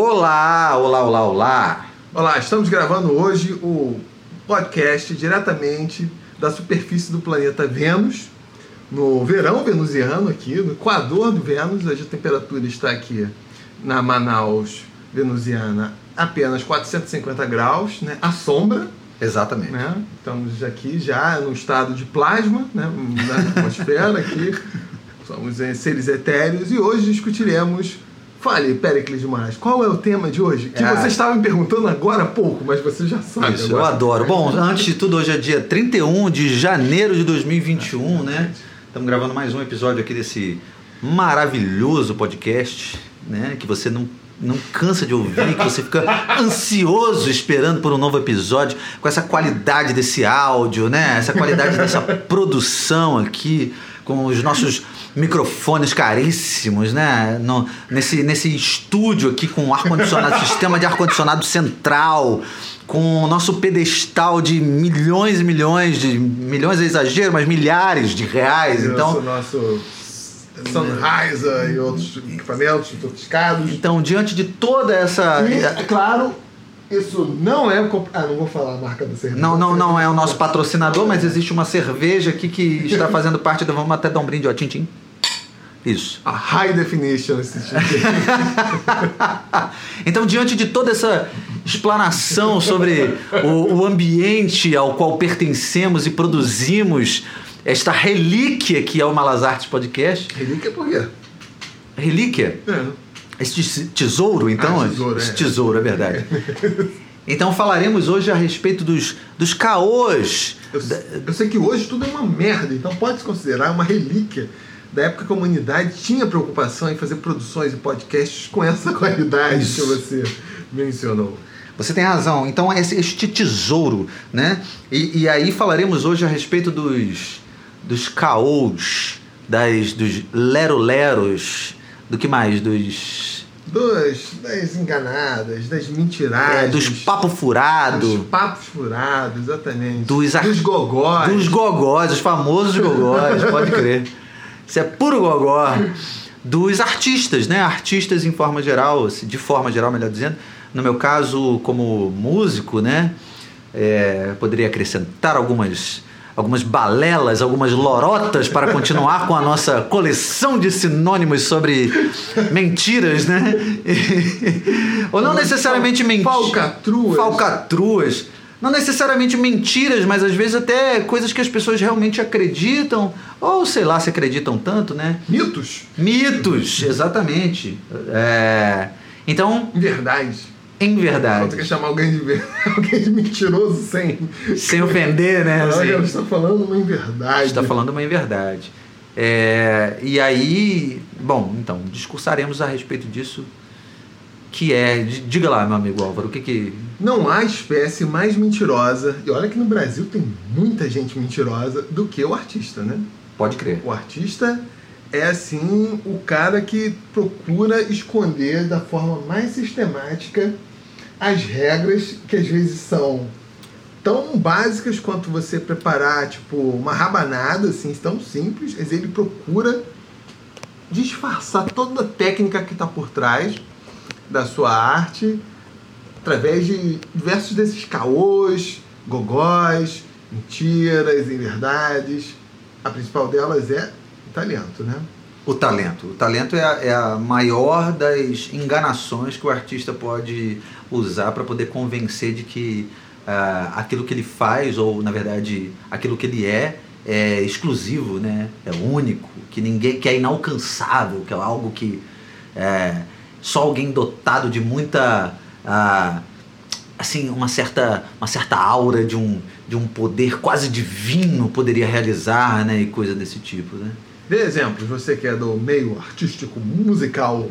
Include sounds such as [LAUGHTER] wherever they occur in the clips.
Olá, olá, olá, olá. Olá, estamos gravando hoje o podcast diretamente da superfície do planeta Vênus, no verão venusiano aqui, no Equador do Vênus. Hoje a temperatura está aqui na Manaus venusiana apenas 450 graus, né? À sombra. Exatamente. Né? Estamos aqui já no estado de plasma, né? na atmosfera aqui. [LAUGHS] Somos seres etéreos e hoje discutiremos Fale, Pericles de Moraes, qual é o tema de hoje? Que é. você estava me perguntando agora há pouco, mas você já sabe. Isso, agora. eu adoro. Bom, antes de tudo, hoje é dia 31 de janeiro de 2021, né? Estamos gravando mais um episódio aqui desse maravilhoso podcast, né? Que você não não cansa de ouvir, que você fica [LAUGHS] ansioso esperando por um novo episódio, com essa qualidade desse áudio, né? Essa qualidade dessa produção aqui, com os nossos microfones caríssimos, né? No, nesse, nesse estúdio aqui com ar-condicionado, [LAUGHS] sistema de ar-condicionado central, com o nosso pedestal de milhões e milhões de. milhões é exagero, mas milhares de reais. Então. Nosso Sunriser e outros equipamentos sofisticados. Então, diante de toda essa. E, é claro, isso não é. Ah, não vou falar a marca da cerveja. Não, não, não é o nosso patrocinador, mas existe uma cerveja aqui que está [LAUGHS] fazendo parte do. Vamos até dar um brinde, ó, Tintim. Isso. A high definition esse tipo. [LAUGHS] então, diante de toda essa explanação sobre o, o ambiente ao qual pertencemos e produzimos esta relíquia que é o Malas Artes Podcast. Relíquia por quê? Relíquia? É. Esse tesouro, então? Ah, tesouro, Esse é. tesouro, é verdade. [LAUGHS] Então falaremos hoje a respeito dos, dos caôs. Eu, eu sei que hoje tudo é uma merda, então pode se considerar uma relíquia da época que a humanidade tinha preocupação em fazer produções e podcasts com essa qualidade Isso. que você mencionou. Você tem razão. Então, este tesouro, né? E, e aí falaremos hoje a respeito dos, dos caôs, das, dos lero-leros, do que mais? Dos... Dos, das enganadas, das mentiradas. É, dos papo furado. Dos papos furados, exatamente. Dos, ar... dos gogós. Dos gogós, os famosos gogós, pode crer. Isso é puro gogó. Dos artistas, né? Artistas em forma geral, de forma geral, melhor dizendo. No meu caso, como músico, né? É, poderia acrescentar algumas algumas balelas, algumas lorotas para continuar com a nossa coleção de sinônimos sobre mentiras, né? Ou não necessariamente mentiras. Falcatruas. Falcatruas. Não necessariamente mentiras, mas às vezes até coisas que as pessoas realmente acreditam, ou sei lá se acreditam tanto, né? Mitos. Mitos, exatamente. É... Então. Verdade. Em verdade. Você quer chamar alguém de, [LAUGHS] alguém de mentiroso sem. Sem ofender, né? Olha, sem... está falando uma inverdade. Está falando uma inverdade. É, e aí, bom, então, discursaremos a respeito disso. Que é. Diga lá, meu amigo Álvaro, o que que. Não há espécie mais mentirosa, e olha que no Brasil tem muita gente mentirosa, do que o artista, né? Pode crer. O artista é assim o cara que procura esconder da forma mais sistemática as regras que às vezes são tão básicas quanto você preparar tipo uma rabanada assim tão simples mas ele procura disfarçar toda a técnica que está por trás da sua arte através de diversos desses caôs, gogós, mentiras, inverdades. A principal delas é o talento, né? O talento. O talento é a, é a maior das enganações que o artista pode usar para poder convencer de que uh, aquilo que ele faz, ou na verdade aquilo que ele é, é exclusivo, né? é único, que ninguém que é inalcançável, que é algo que é, só alguém dotado de muita. Uh, assim uma certa uma certa aura de um de um poder quase divino poderia realizar né e coisa desse tipo né Dê exemplos, você que é do meio artístico musical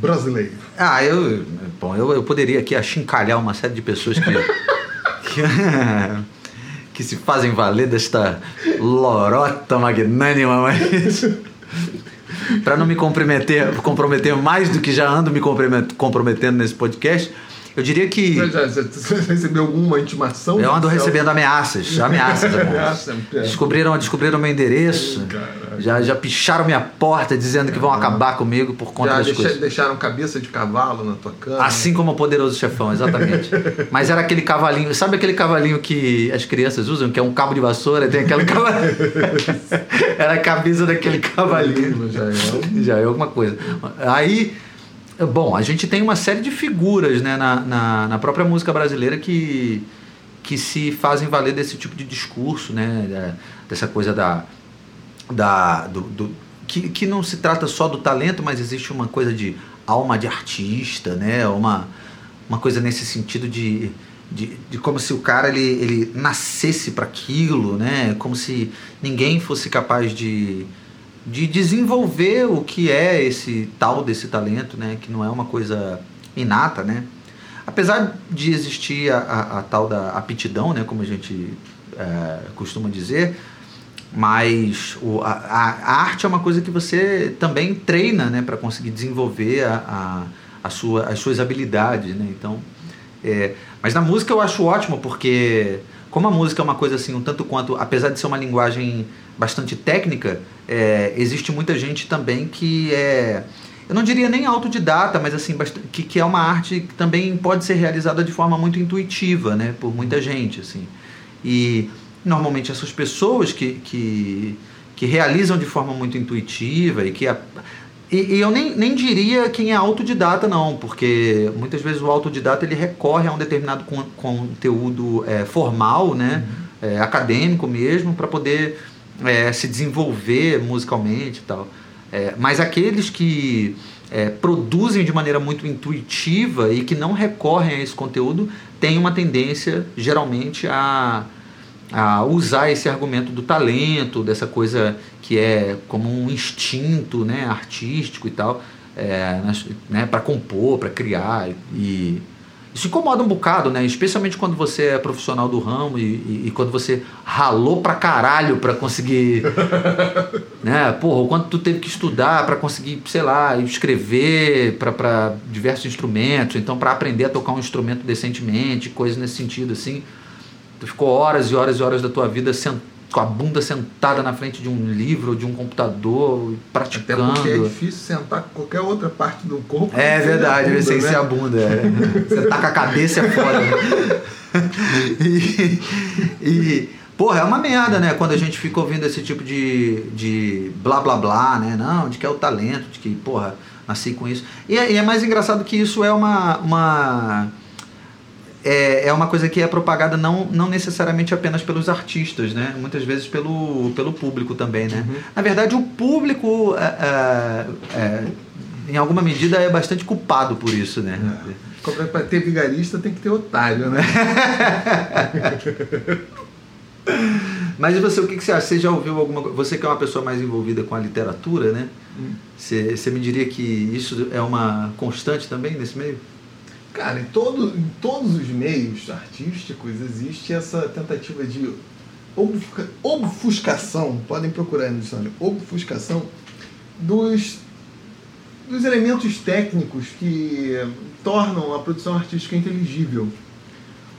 brasileiro. Ah, eu. Bom, eu, eu poderia aqui achincalhar uma série de pessoas que. [LAUGHS] que, [LAUGHS] que se fazem valer desta lorota magnânima, mas. [LAUGHS] para não me comprometer, comprometer mais do que já ando me comprometendo nesse podcast, Eu diria que. Você, já, [LAUGHS] você recebeu alguma intimação? Eu ando recebendo ameaças. [LAUGHS] Ameaças. Ameaça, é. descobriram, descobriram meu endereço. Já, já picharam minha porta dizendo que vão acabar comigo por conta Já das deixa- coisas. deixaram cabeça de cavalo na tua cama? Assim como o poderoso chefão, exatamente. [LAUGHS] Mas era aquele cavalinho, sabe aquele cavalinho que as crianças usam, que é um cabo de vassoura, tem aquele cavalinho. era a camisa daquele cavalinho. Já é. Já é alguma coisa. Aí, bom, a gente tem uma série de figuras né, na, na, na própria música brasileira que, que se fazem valer desse tipo de discurso, né? Dessa coisa da. da do, do- que, que não se trata só do talento, mas existe uma coisa de alma de artista, né? Uma, uma coisa nesse sentido de, de, de como se o cara ele, ele nascesse para aquilo, né? Como se ninguém fosse capaz de, de desenvolver o que é esse tal desse talento, né? Que não é uma coisa inata, né? Apesar de existir a, a, a tal da aptidão, né? Como a gente eh, costuma dizer, mas o, a, a- arte é uma coisa que você também treina, né? Para conseguir desenvolver a, a sua, as suas habilidades, né? Então, é, mas na música eu acho ótimo porque como a música é uma coisa assim um tanto quanto apesar de ser uma linguagem bastante técnica é, existe muita gente também que é eu não diria nem autodidata mas assim que, que é uma arte que também pode ser realizada de forma muito intuitiva né por muita gente assim. E normalmente essas pessoas que, que, que realizam de forma muito intuitiva e que a- e, e eu nem, nem diria quem é autodidata, não, porque muitas vezes o autodidata ele recorre a um determinado con- conteúdo é, formal, né, é, acadêmico mesmo, para poder é, se desenvolver musicalmente e tal. É, mas aqueles que é, produzem de maneira muito intuitiva e que não recorrem a esse conteúdo têm uma tendência, geralmente, a, a usar esse argumento do talento, dessa coisa que é como um instinto né, artístico e tal, é, né, para compor, para criar. E isso incomoda um bocado, né? especialmente quando você é profissional do ramo e, e- e quando você ralou pra caralho para conseguir. [LAUGHS] né? Porra, o quanto tu teve que estudar para conseguir, sei lá, escrever para diversos instrumentos, então para aprender a tocar um instrumento decentemente, coisas nesse sentido assim. Tu ficou horas e horas e horas da tua vida sen- com a bunda sentada na frente de um livro, de um computador, Até praticando. porque é difícil sentar com qualquer outra parte do corpo. É sem verdade, bunda, sem né? ser a bunda. É. Você tá com a cabeça fora. [LAUGHS] e, e, porra, é uma merda, né? Quando a gente fica ouvindo esse tipo de, de blá blá blá, né? Não, de que é o talento, de que, porra, nasci com isso. E, é- e é mais engraçado que isso é uma. uma é, é uma coisa que é propagada não, não necessariamente apenas pelos artistas, né? Muitas vezes pelo, pelo público também, né? Na verdade, o público, é, é, é, em alguma medida, é bastante culpado por isso, né? É Pra ter vigarista tem que ter otário, né? [LAUGHS] Mas e você, o que, que você acha? Você já ouviu alguma coisa? Você que é uma pessoa mais envolvida com a literatura, né? Você, você me diria que isso é uma constante também nesse meio? Cara, em, todo, em todos os meios artísticos existe essa tentativa de obfusca- obfuscação, podem procurar aí no dicionário, obfuscação dos, dos elementos técnicos que tornam a produção artística inteligível.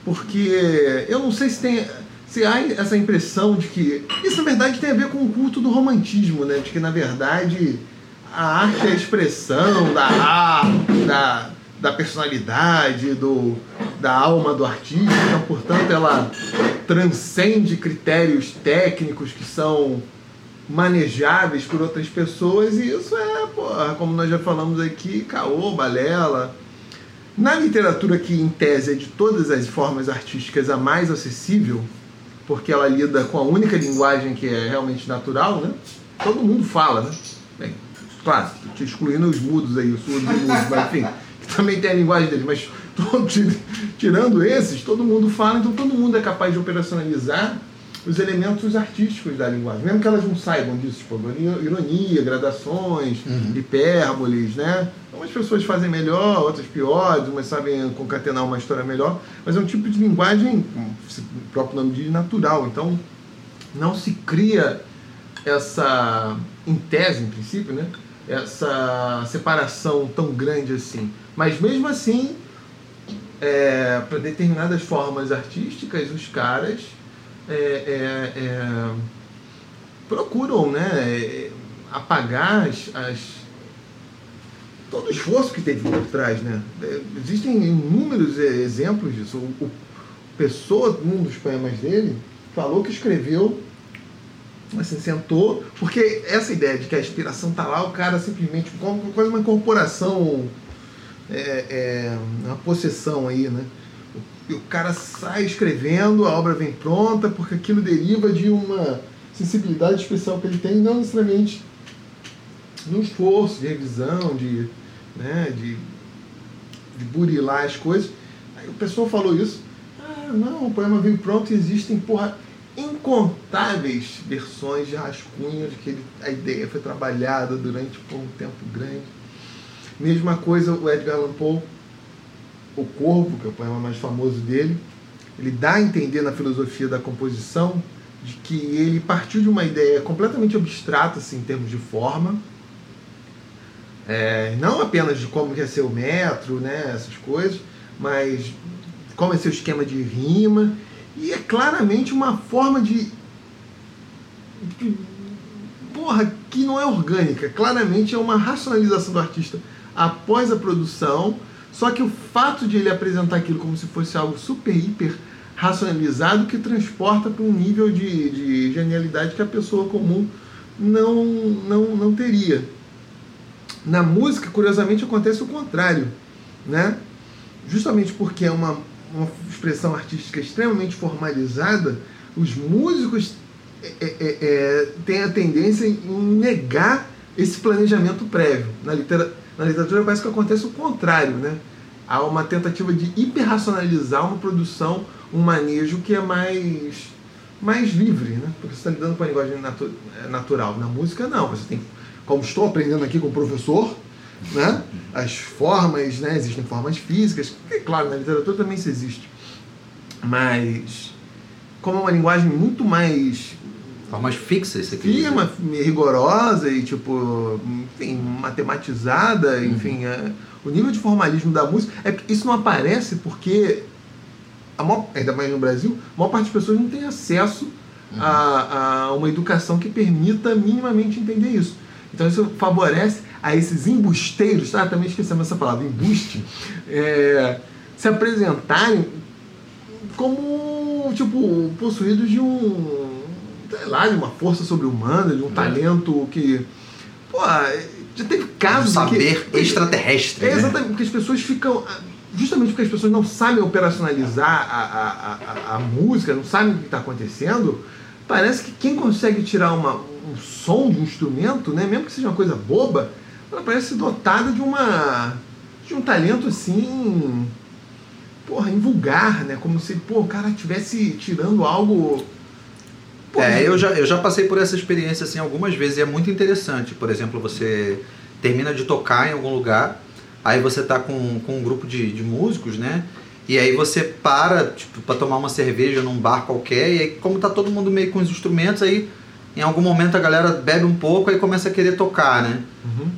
Porque eu não sei se tem. Se há essa impressão de que. Isso na verdade tem a ver com o culto do romantismo, né? De que na verdade a arte é a expressão da da, da personalidade, do, da alma do artista, então, portanto, ela transcende critérios técnicos que são manejáveis por outras pessoas, e isso é, porra, como nós já falamos aqui, caô, balela. Na literatura que, em tese, é de todas as formas artísticas a mais acessível, porque ela lida com a única linguagem que é realmente natural, né? Todo mundo fala, né? Bem, claro, excluindo os mudos aí, os surdos e mudos, mas enfim, também tem a linguagem deles, mas [LAUGHS] tirando esses, todo mundo fala, então todo mundo é capaz de operacionalizar os elementos artísticos da linguagem, mesmo que elas não saibam disso, tipo, ironia, gradações, hipérboles, né? Algumas pessoas fazem melhor, outras piores, umas sabem concatenar uma história melhor, mas é um tipo de linguagem, como o próprio nome diz, natural. Então, não se cria essa, em tese, em princípio, né? Essa separação tão grande assim. Mas mesmo assim, é, para determinadas formas artísticas, os caras é, é, é procuram né, apagar as, as, todo o esforço que teve por trás. Né? É, existem inúmeros exemplos disso. O, o Pessoa, um dos poemas dele, falou que escreveu assim, sentou, porque essa ideia de que a inspiração está lá, o cara simplesmente, quase uma incorporação, é, é, uma possessão aí, né? O, o cara sai escrevendo, a obra vem pronta, porque aquilo deriva de uma sensibilidade especial que ele tem, não necessariamente no esforço de revisão, de, né, de, de burilar as coisas. Aí o pessoal falou isso, ah, não, o poema veio pronto e existem, porra, incontáveis versões de rascunhos que ele, a ideia foi trabalhada durante por um tempo grande. Mesma coisa o Edgar Allan Poe, O Corvo, que é o poema mais famoso dele, ele dá a entender na filosofia da composição de que ele partiu de uma ideia completamente abstrata assim, em termos de forma, é, não apenas de como ser o metro, né, essas coisas, mas como é seu esquema de rima e é claramente uma forma de. porra, que não é orgânica. Claramente é uma racionalização do artista após a produção. Só que o fato de ele apresentar aquilo como se fosse algo super, hiper racionalizado que transporta para um nível de, de genialidade que a pessoa comum não, não, não teria. Na música, curiosamente, acontece o contrário. Né? Justamente porque é uma uma expressão artística extremamente formalizada, os músicos é, é, é, é, têm a tendência em negar esse planejamento prévio. Na, litera, na literatura parece que acontece o contrário, né? Há uma tentativa de hiperracionalizar uma produção, um manejo que é mais, mais livre, né? Porque você está lidando com a linguagem natu, é, natural. Na música, não. Você tem, como estou aprendendo aqui com o professor, né? As formas, né? Existem formas físicas, que claro, na literatura também isso existe. Mas como é uma linguagem muito mais formas fixas, isso aqui. Firma, rigorosa e tipo, enfim, matematizada, uhum. enfim, é, o nível de formalismo da música é isso não aparece porque a maior, ainda mais no Brasil, a maior parte das pessoas não tem acesso uhum. a, a uma educação que permita minimamente entender isso. Então isso favorece a esses embusteiros, ah, também esquecemos essa palavra, embuste, é, se apresentarem como, tipo, possuídos de um, sei lá, de uma força sobre-humana, de um é. talento que, pô, já teve casos um saber que, extraterrestre, é, né? Exatamente, porque as pessoas ficam justamente porque as pessoas não sabem operacionalizar a, a, a, a música, não sabem o que está acontecendo, parece que quem consegue tirar uma, um som de um instrumento, né, mesmo que seja uma coisa boba, ela parece dotada de uma de um talento assim, porra, invulgar, né? Como se, pô, o cara estivesse tirando algo Porra, é, eu já, eu já passei por essa experiência assim algumas vezes e é muito interessante. Por exemplo, você termina de tocar em algum lugar, aí você tá com, com um grupo de, de músicos, né? E aí você para, tipo, para tomar uma cerveja num bar qualquer, e aí como tá todo mundo meio com os instrumentos, aí em algum momento a galera bebe um pouco e começa a querer tocar, né? Uhum.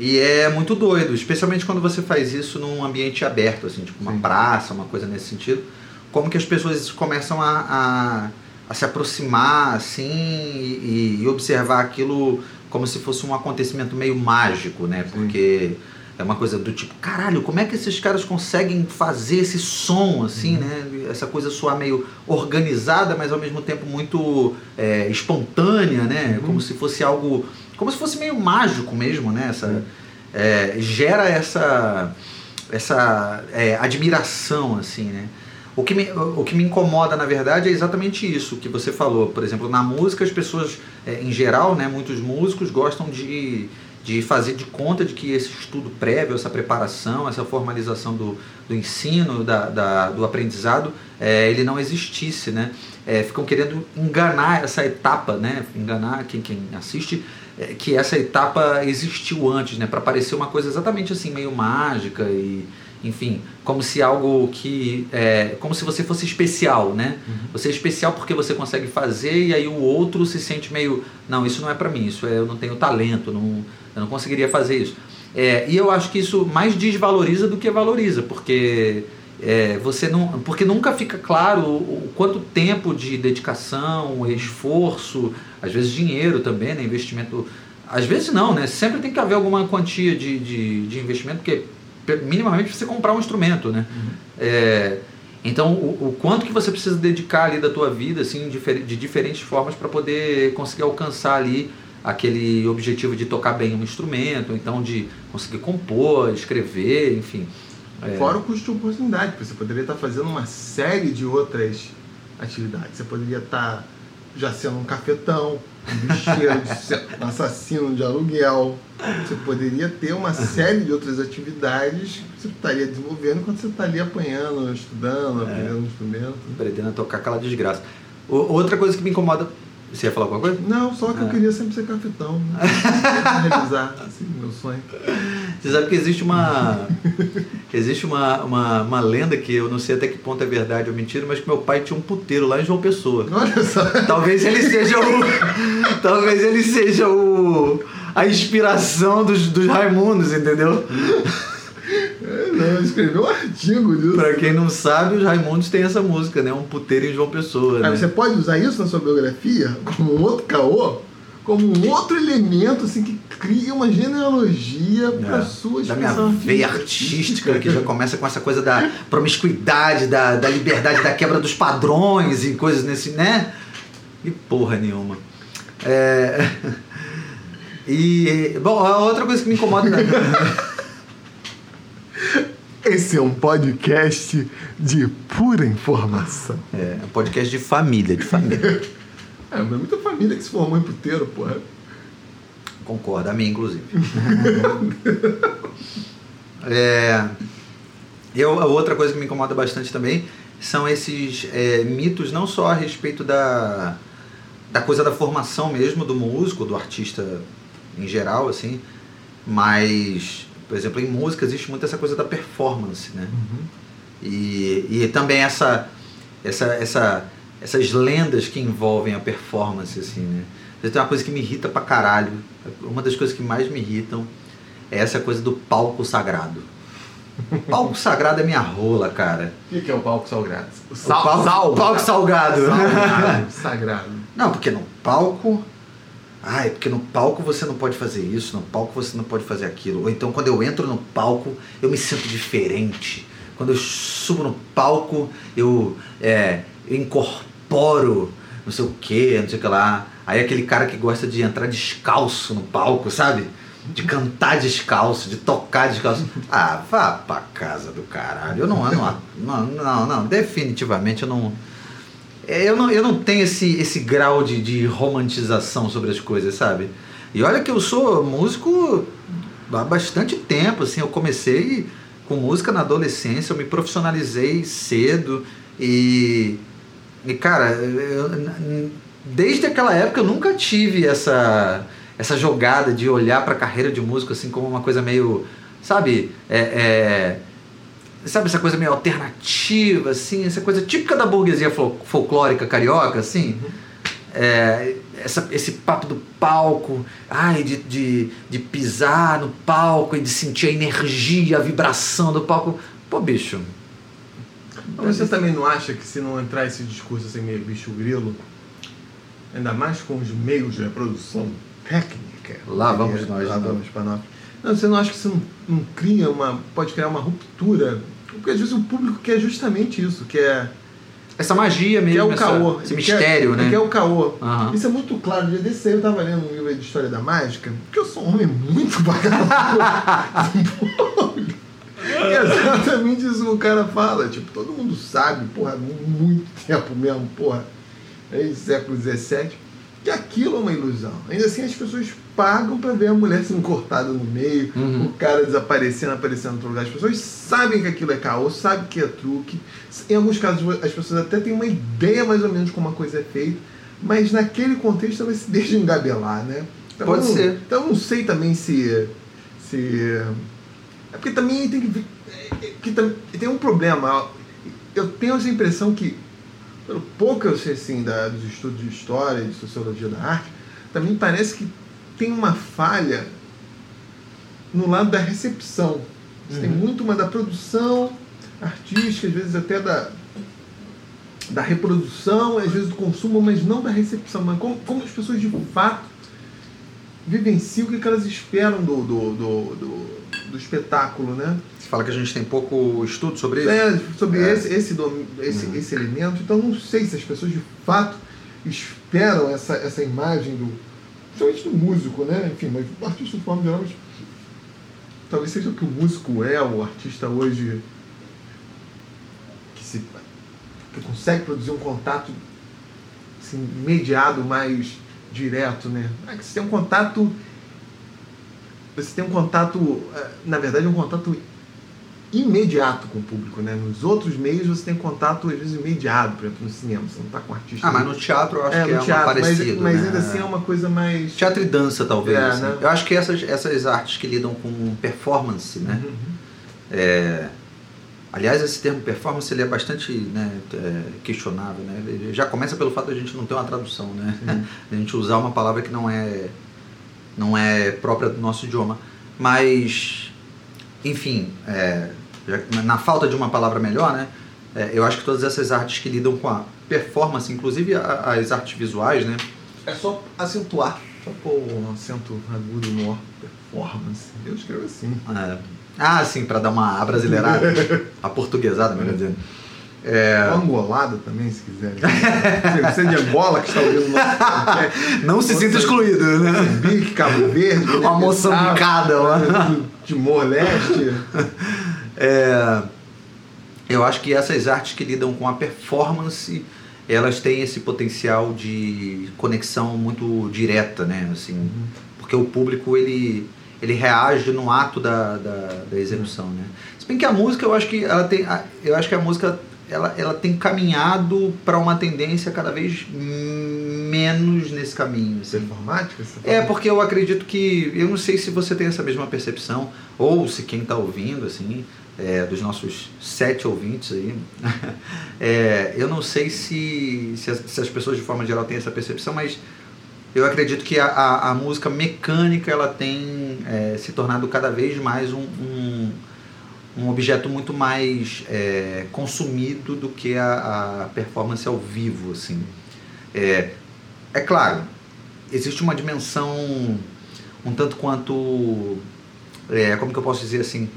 E é muito doido, especialmente quando você faz isso num ambiente aberto, assim, tipo uma Sim. praça, uma coisa nesse sentido. Como que as pessoas começam a, a, a se aproximar, assim, e, e, observar aquilo como se fosse um acontecimento meio mágico, né? Porque é uma coisa do tipo, caralho, como é que esses caras conseguem fazer esse som, assim, uhum. né? Essa coisa soar meio organizada, mas ao mesmo tempo muito é, espontânea, né? Uhum. Como se fosse algo como se fosse meio mágico mesmo, né? Essa, é, gera essa, essa é, admiração, assim, né? O que, me, o que me incomoda, na verdade, é exatamente isso que você falou. Por exemplo, na música, as pessoas, é, em geral, né, muitos músicos gostam de, de fazer de conta de que esse estudo prévio, essa preparação, essa formalização do, do ensino, da, da do aprendizado, é, ele não existisse, né? É, ficam querendo enganar essa etapa, né? Enganar quem, quem assiste que essa etapa existiu antes, né? Para parecer uma coisa exatamente assim, meio mágica e, enfim, como se algo que. É, como se você fosse especial, né? Uhum. Você é especial porque você consegue fazer e aí o outro se sente meio. Não, isso não é para mim, isso é, eu não tenho talento, não, eu não conseguiria fazer isso. É, e eu acho que isso mais desvaloriza do que valoriza, porque é, você não. Porque nunca fica claro o, o quanto tempo de dedicação, esforço, às vezes dinheiro também, né? Investimento. Às vezes não, né? Sempre tem que haver alguma quantia de, de, de investimento, porque minimamente você comprar um instrumento, né? Uhum. É, então, o, o, quanto que você precisa dedicar ali da tua vida, assim, de, de diferentes formas para poder conseguir alcançar ali aquele objetivo de tocar bem um instrumento, então de conseguir compor, escrever, enfim. É. Fora o custo de oportunidade, porque você poderia estar fazendo uma série de outras atividades. Você poderia estar já sendo um cafetão, um bicheiro, [LAUGHS] um assassino de aluguel. Você poderia ter uma série de outras atividades que você estaria desenvolvendo enquanto você está ali apanhando, estudando, é. aprendendo instrumento. Aprendendo a tocar aquela desgraça. Outra coisa que me incomoda você ia falar alguma coisa? Não, só que eu é. queria sempre ser cafetão. Né? realizar [LAUGHS] assim, meu sonho. Você sabe que existe uma. existe uma, uma, uma lenda que eu não sei até que ponto é verdade ou mentira, mas que meu pai tinha um puteiro lá em João Pessoa. Olha só. Talvez ele seja o. [LAUGHS] talvez ele seja o. a inspiração dos, dos Raimundos, entendeu? É, não, escreveu um artigo disso. Pra quem não sabe, os Raimundos têm essa música, né? Um puteiro em João Pessoa. Aí né? você pode usar isso na sua biografia como um outro caô, como um outro elemento assim, que cria uma genealogia é, para sua Da minha veia artística, que já começa com essa coisa da promiscuidade, da, da liberdade, da quebra dos padrões e coisas nesse, né? E porra nenhuma. É... [LAUGHS] E, bom, a outra coisa que me incomoda. [LAUGHS] Esse é um podcast de pura informação. É, um podcast de família, de família. [LAUGHS] é, mas muita família que se formou em puteiro, porra. Concordo, a minha inclusive. [LAUGHS] é, eu, a outra coisa que me incomoda bastante também são esses é, mitos, não só a respeito da, da coisa da formação mesmo do músico, do artista em geral, assim, mas por exemplo, em música existe muito essa coisa da performance, né? Uhum. E, e também essa, essa, essa, essas lendas que envolvem a performance, assim, né? Tem uma coisa que me irrita pra caralho. Uma das coisas que mais me irritam é essa coisa do palco sagrado. palco [LAUGHS] sagrado é minha rola, cara. O que, que é o palco sagrado? O, sal, o palco, sal, palco salgado. Salgado, [LAUGHS] sagrado. Não, porque no palco ah, é porque no palco você não pode fazer isso, no palco você não pode fazer aquilo. Ou então quando eu entro no palco, eu me sinto diferente. Quando eu subo no palco, eu, é, eu incorporo não sei o que, não sei o que lá. Aí aquele cara que gosta de entrar descalço no palco, sabe? De cantar descalço, de tocar descalço. Ah, vá pra casa do caralho. Eu não, eu não, não, não, não, definitivamente eu não eu não, eu não tenho esse, esse grau de, de romantização sobre as coisas, sabe? E olha que eu sou músico há bastante tempo, assim, eu comecei com música na adolescência, eu me profissionalizei cedo e, e cara, eu, desde aquela época eu nunca tive essa, essa jogada de olhar para a carreira de músico assim como uma coisa meio, sabe, é, é sabe essa coisa meio alternativa, assim, essa coisa típica da burguesia folclórica carioca, assim. Uhum. É, essa, esse papo do palco, ai, de, de, de pisar no palco e de sentir a energia, a vibração do palco. Pô, bicho. Mas você também não acha que se não entrar esse discurso assim meio bicho grilo, ainda mais com os meios de reprodução técnica. Lá vamos nós. Lá vamos para nós não, você não acha que você não, não cria uma. pode criar uma ruptura? Porque às vezes o público quer justamente isso, que é. Essa magia mesmo, que é o caô, esse mistério, quer, né? Que é o caô. Uhum. Isso é muito claro. No dia desse aí eu tava lendo um livro de História da Mágica, porque eu sou um homem muito [LAUGHS] bacana. é [LAUGHS] exatamente isso que o cara fala. Tipo, todo mundo sabe, porra, muito tempo mesmo, porra, desde século XVII, que aquilo é uma ilusão. Ainda assim as pessoas pagam para ver a mulher sendo cortada no meio, uhum. o cara desaparecendo, aparecendo em outro lugar. As pessoas sabem que aquilo é caô, sabem que é truque. Em alguns casos, as pessoas até têm uma ideia mais ou menos de como a coisa é feita, mas naquele contexto talvez se deixa engabelar, né? Então, Pode não, ser. Então não sei também se. se é porque também tem que. que tem um problema. Eu tenho essa impressão que, pelo pouco eu sei assim, da, dos estudos de história, de sociologia da arte, também parece que tem uma falha no lado da recepção. Você uhum. tem muito uma da produção, artística, às vezes até da, da reprodução, às vezes do consumo, mas não da recepção. Mas como, como as pessoas de fato vivenciam o que, que elas esperam do, do, do, do, do espetáculo, né? Você fala que a gente tem pouco estudo sobre isso? É, sobre É. esse, esse, esse, Uhum. esse elemento. Então não sei se as pessoas de fato esperam essa, essa imagem do. Principalmente do músico, né? Enfim, mas o artista de forma geral, talvez seja o que o músico é, o artista hoje que, se, que consegue produzir um contato assim, mediado mais direto, né? É que você tem um contato. Você tem um contato, eh, na verdade, um contato imediato com o público, né? Nos outros meios você tem contato, às vezes, imediato, por exemplo, no cinema, você não está com artista. Ah, mas no teatro eu acho é, que é teatro, uma parecido, mas, mas né? ainda assim é uma coisa mais. Teatro e dança, talvez. É, assim. né? Eu acho que essas, essas artes que lidam com performance, né? Uhum. É, aliás, esse termo performance ele é bastante né, é, questionável. Né? Ele já começa pelo fato de a gente não ter uma tradução, né? Sim. [LAUGHS] a gente usar uma palavra que não é, não é própria do nosso idioma. Mas, enfim, é, na falta de uma palavra melhor, né? é, eu acho que todas essas artes que lidam com a performance, inclusive a- as artes visuais, né? É só acentuar, só pôr um acento agudo no performance. Eu escrevo assim. É, ah, sim, para dar uma abrasileirada, [LAUGHS] a portuguesada, melhor dizendo. É, Angolada também, se quiser. Você de Angola que está ouvindo o nosso podcast. não se sinta excluído, né? Moçambique, Cabo Verde. Uma Guiné-Bissau, moçambicada lá. Timor-Leste. É, eu acho que essas artes que lidam com a performance, elas têm esse potencial de conexão muito direta, né? Assim, porque o público ele, ele reage no ato da, da, da execução, né? Se bem que a música, eu acho que ela tem, a- eu acho que a música ela, ela tem caminhado para uma tendência cada vez menos nesse caminho. assim. Performática? É, porque eu acredito que. Eu não sei se você tem essa mesma percepção, ou se quem está ouvindo, assim, é, dos nossos sete ouvintes aí, [LAUGHS] é, eu não sei se, se, as, se as pessoas de forma geral têm essa percepção, mas eu acredito que a, a, a música mecânica ela tem é, se tornado cada vez mais um, um, um objeto muito mais é, consumido do que a, a performance ao vivo, assim. É, é claro, existe uma dimensão um tanto quanto, é, como que eu posso dizer assim,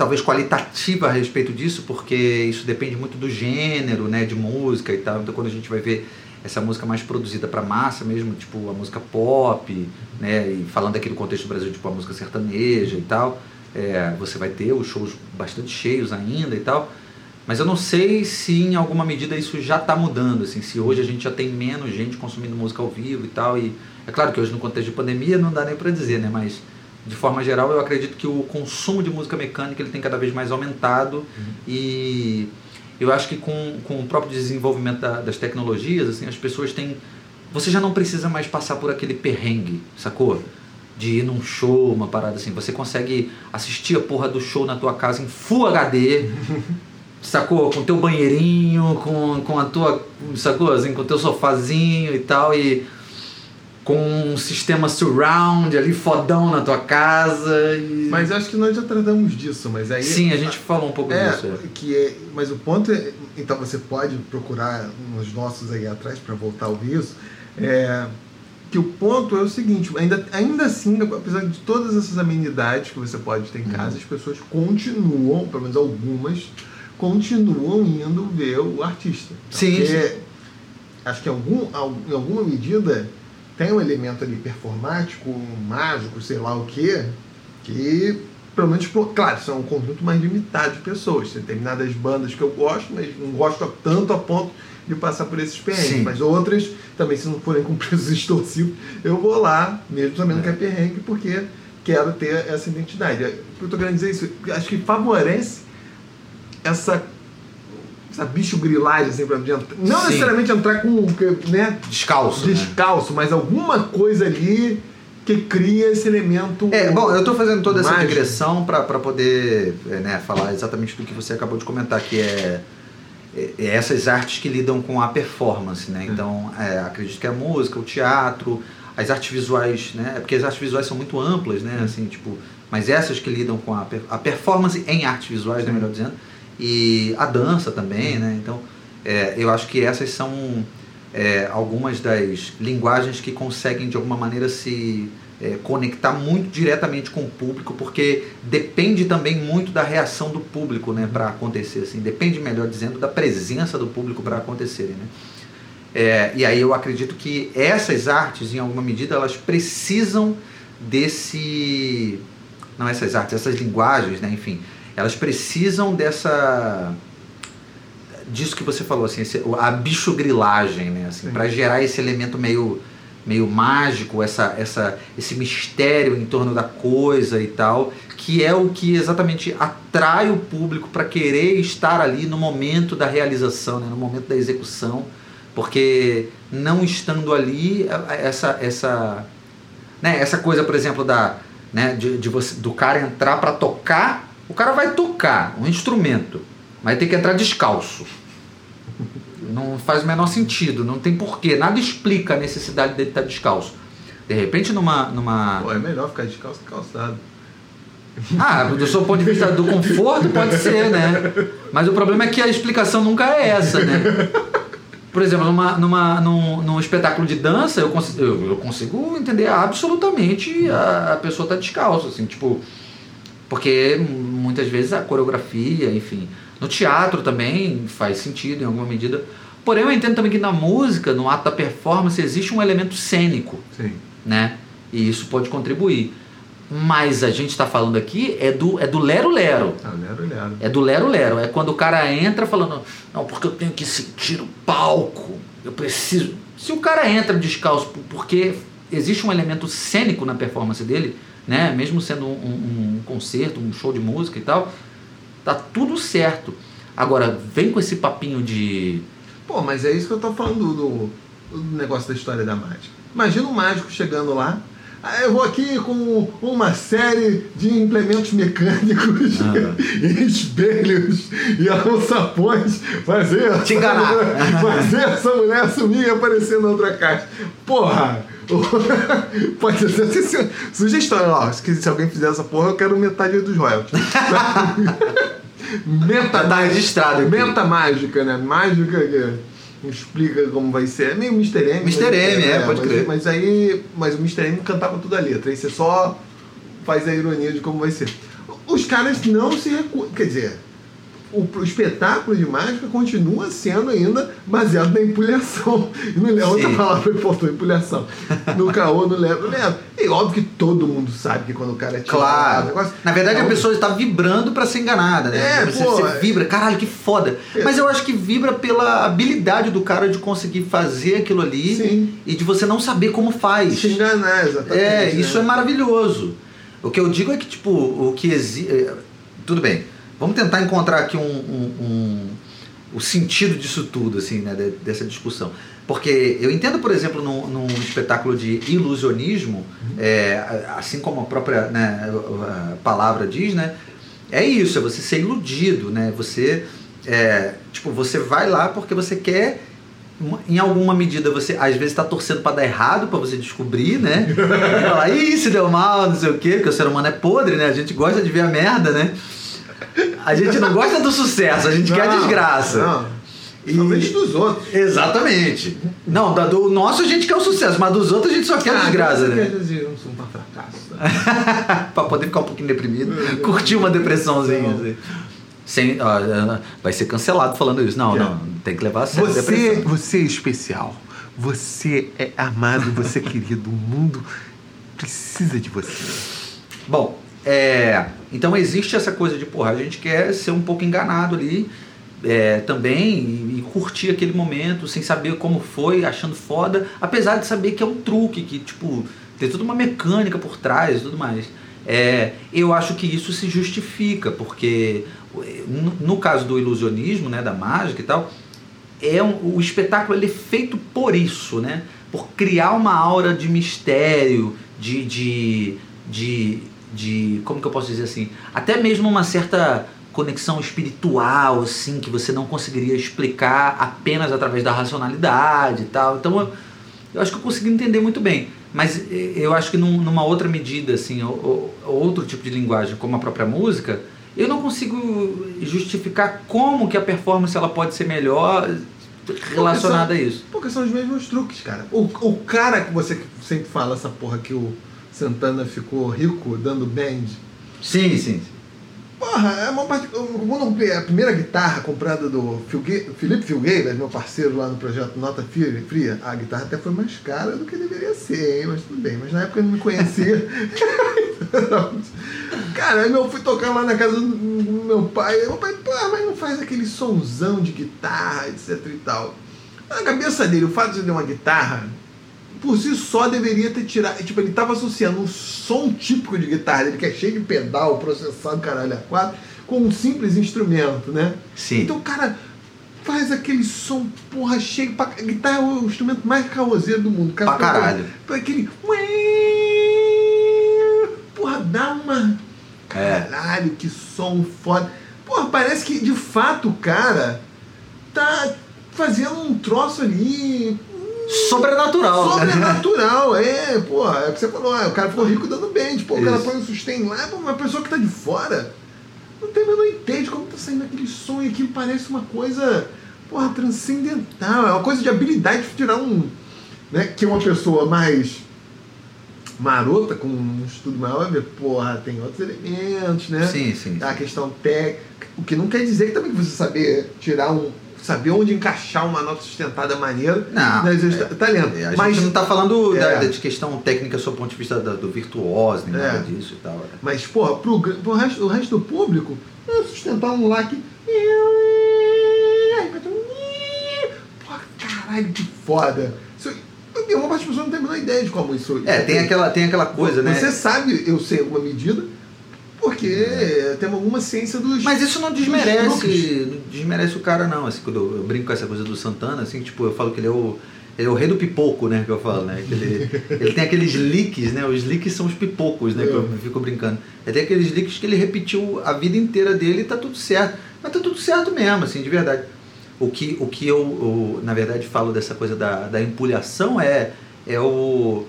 talvez qualitativa a respeito disso, porque isso depende muito do gênero, né, de música e tal. Então quando a gente vai ver essa música mais produzida para massa mesmo, tipo a música pop, né, e falando aqui do contexto do Brasil, tipo a música sertaneja e tal, é, você vai ter os shows bastante cheios ainda e tal. Mas eu não sei se em alguma medida isso já está mudando, assim, se hoje a gente já tem menos gente consumindo música ao vivo e tal. E é claro que hoje no contexto de pandemia não dá nem para dizer, né? Mas de forma geral eu acredito que o consumo de música mecânica ele tem cada vez mais aumentado e eu acho que com, com o próprio desenvolvimento da- das tecnologias, assim, as pessoas têm. Você já não precisa mais passar por aquele perrengue, sacou? De ir num show, uma parada assim. Você consegue assistir a porra do show na tua casa em Full HD, [LAUGHS] sacou? Com teu banheirinho, com, com a tua. sacou? Assim, com o teu sofazinho e tal, e com um sistema surround ali fodão na tua casa. E... Mas acho que nós já tratamos disso, mas aí. Sim, a gente falou um pouco É, disso. é. que é, mas o ponto é, então você pode procurar nos nossos aí atrás para voltar a ouvir isso, é, que o ponto é o seguinte, ainda, ainda assim, apesar de todas essas amenidades que você pode ter em Uhum. casa, as pessoas continuam, pelo menos algumas, continuam indo ver o artista. Sim, Porque sim. acho que em, algum, al- em alguma medida tem um elemento ali performático, mágico, sei lá o quê, que pelo menos, pro- claro, são um conjunto mais limitado de pessoas. Tem determinadas bandas que eu gosto, mas não gosto tanto a ponto de passar por esses perrengues. Mas outras, também, se não forem com [LAUGHS] preços extorsivos, eu vou lá, mesmo sabendo É. que é perrengue, porque quero ter essa identidade. O que eu estou querendo dizer isso? Acho que favorece essa, essa bicho grilagem, assim, pra adiantar. Não Sim. necessariamente entrar com, né, Descalço. né? descalço, mas alguma coisa ali que cria esse elemento. É, bom, eu estou fazendo toda essa mágico. digressão para poder é, né, falar exatamente do que você acabou de comentar, que é, é- é essas artes que lidam com a performance, né? Então, é, acredito que a música, o teatro, as artes visuais, né? Porque as artes visuais são muito amplas, né? Assim, tipo, mas essas que lidam com a, a performance em artes visuais, né, melhor dizendo, e a dança também, né? Então, é, eu acho que essas são é, algumas das linguagens que conseguem de alguma maneira se é, conectar muito diretamente com o público, porque depende também muito da reação do público, né, para acontecer assim. Depende, melhor dizendo, da presença do público para acontecerem, né? É, e aí eu acredito que essas artes, em alguma medida, elas precisam desse, não essas artes, essas linguagens, né, enfim, elas precisam dessa disso que você falou assim, esse, a bichogrilagem, né, assim, para gerar esse elemento meio meio mágico, essa, essa, esse mistério em torno da coisa e tal, que é o que exatamente atrai o público para querer estar ali no momento da realização, né, no momento da execução, porque não estando ali, essa, essa, né, essa coisa, por exemplo, da, né, de, de você, do cara entrar para tocar, o cara vai tocar um instrumento, mas tem que entrar descalço. Não faz o menor sentido, não tem porquê, nada explica a necessidade dele estar descalço. De repente, numa. numa... Pô, é melhor ficar descalço que calçado. Ah, do seu ponto de vista do conforto, pode ser, né? Mas o problema é que a explicação nunca é essa, né? Por exemplo, numa, numa, num, num espetáculo de dança, eu consigo, eu, eu consigo entender absolutamente a, a pessoa tá descalço, assim, tipo. Porque muitas vezes a coreografia, enfim. No teatro também faz sentido em alguma medida. Porém, eu entendo também que na música, no ato da performance, existe um elemento cênico. Sim. Né? E isso pode contribuir. Mas a gente está falando aqui é do é do lero lero. Ah, lero lero. É do lero lero. É quando o cara entra falando, não, porque eu tenho que sentir o palco. Eu preciso. Se o cara entra descalço porque existe um elemento cênico na performance dele, né? Mesmo sendo um, um, um concerto, um show de música e tal, tá tudo certo. Agora, vem com esse papinho de. Pô, mas é isso que eu tô falando do, do negócio da história da mágica. Imagina um mágico chegando lá. Ah, eu vou aqui com uma série de implementos mecânicos, Ah. [LAUGHS] e espelhos e alçapões fazer, Te enganar. [LAUGHS] fazer essa mulher sumir e aparecer na outra caixa. Porra! [LAUGHS] Pode ser sugestão, ó. Se, alguém fizer essa porra, eu quero metade dos royalties. [LAUGHS] Meta Tá registrado aqui. Meta mágica, né? Mágica que explica como vai ser. É meio Mr. M. Mr. M, é, pode mas, crer. Mas aí. Mas o Mr. M cantava toda a letra. Aí você só faz a ironia de como vai ser. Os caras não se recusam. Quer dizer, o, o espetáculo de mágica continua sendo ainda baseado na empulhação. Não lembro outra palavra que faltou, empulhação. No caô, não lembro. Não lembro. E óbvio que todo mundo sabe que quando o cara tira o Claro. negócio. Na verdade, é a pessoa está vibrando para ser enganada, né? É, você, pô, você é- vibra, caralho, que foda. É. Mas eu acho que vibra pela habilidade do cara de conseguir fazer aquilo ali Sim. e de você não saber como faz. Se enganar, exatamente. É, né? isso é maravilhoso. O que eu digo é que, tipo, o que existe. Tudo bem, vamos tentar encontrar aqui um, um- um- o sentido disso tudo, assim, né, de- dessa discussão. Porque eu entendo, por exemplo, num, num espetáculo de ilusionismo, é, a- assim como a própria né, a palavra diz, né, é isso, é você ser iludido, né? Você, é, tipo, você vai lá porque você quer em alguma medida você às vezes está torcendo para dar errado para você descobrir, né? [LAUGHS] E falar, ih, se deu mal, não sei o quê, porque o ser humano é podre, né? A gente gosta de ver a merda, né? A gente não gosta do sucesso, a gente quer a Não, desgraça. Não. E- Somente dos outros. Exatamente. Não, da- do nosso a gente quer o sucesso, mas dos outros a gente só quer a desgraça, Quer né? dizer, eu sou um fracasso. [LAUGHS] pra poder ficar um pouquinho deprimido, [LAUGHS] curtir uma depressãozinha. Não. Assim. Sem, ó, vai ser cancelado falando isso. Não, É. não, tem que levar a sério Você, você é especial. Você é amado, você é querido. O mundo precisa de você. Bom, é, então existe essa coisa de, porra, a gente quer ser um pouco enganado ali é, também e, e curtir aquele momento sem saber como foi, achando foda, apesar de saber que é um truque, que, tipo, tem toda uma mecânica por trás e tudo mais. É, eu acho que isso se justifica, porque no, caso do ilusionismo, né, da mágica e tal, é um- o espetáculo ele é feito por isso, né? Por criar uma aura de mistério, de, de, de, de como que eu posso dizer assim, até mesmo uma certa conexão espiritual, assim, que você não conseguiria explicar apenas através da racionalidade e tal. Então eu, eu acho que eu consegui entender muito bem. Mas eu acho que num- numa outra medida, assim, ou, ou- outro tipo de linguagem, como a própria música, eu não consigo justificar como que a performance ela pode ser melhor relacionada são, a isso. Porque são os mesmos truques, cara. O, o cara que você sempre fala essa porra que o Santana ficou rico dando band. Sim, sim. Porra, é uma parte. A primeira guitarra comprada do Felipe Filgueiras, meu parceiro lá no projeto Nota Fria, a guitarra até foi mais cara do que deveria ser, hein? Mas tudo bem. Mas na época eu não me conhecia. [LAUGHS] Cara, aí eu fui tocar lá na casa do meu pai. Meu pai, pô, mas não faz aquele sonzão de guitarra, etc e tal. Na cabeça dele, o fato de ter uma guitarra por si só deveria ter tirado. Tipo, ele estava associando um som típico de guitarra dele, que é cheio de pedal, processado, caralho, a quatro, com um simples instrumento, né? Sim. Então o cara faz aquele som, porra, cheio. Pra... Guitarra é o instrumento mais carrozeiro do mundo. Cara, pra caralho. Pra aquele. Porra, dá uma. É. Caralho, que som foda. Porra, parece que de fato o cara tá fazendo um troço ali Sobrenatural. Né? Sobrenatural, é, porra. É o que você falou, ah, o cara ficou rico dando bem. Tipo, o cara põe um sustain lá, pô, uma pessoa que tá de fora não tem menor ideia de como tá saindo aquele som e aquilo parece uma coisa, porra, transcendental. É uma coisa de habilidade de tirar um. Né, que uma pessoa mais marota, com um estudo maior, vai ver, porra, tem outros elementos, né? Sim, sim. A questão técnica. O que não quer dizer que também você saber tirar um, saber onde encaixar uma nota sustentada maneira. Não. Né, é, talento. É, a mas, gente não está falando é, da, de questão técnica sob o ponto de vista do, do virtuoso, nem nada disso e tal. É. Mas, porra, pro, pro resto, o resto do público, é sustentar um lá que. Porra, caralho, que foda. Isso, uma parte das pessoas não tem a menor ideia de como isso. É, tem aquela, tem aquela coisa, né? Você sabe, eu sei alguma medida porque é. tem alguma ciência dos. Mas isso não desmerece. Não desmerece o cara, não. Assim, quando eu, brinco com essa coisa do Santana, assim, tipo, eu falo que ele é o. Ele é o rei do pipoco, né? Que eu falo, né? Ele, [LAUGHS] ele tem aqueles leaks, né? Os leaks são os pipocos, né? Que eu é. fico brincando. Ele tem aqueles leaks que ele repetiu a vida inteira dele e tá tudo certo. Mas tá tudo certo mesmo, assim, de verdade. O que, o que eu, eu na verdade, falo dessa coisa da, da empulhação é, é o,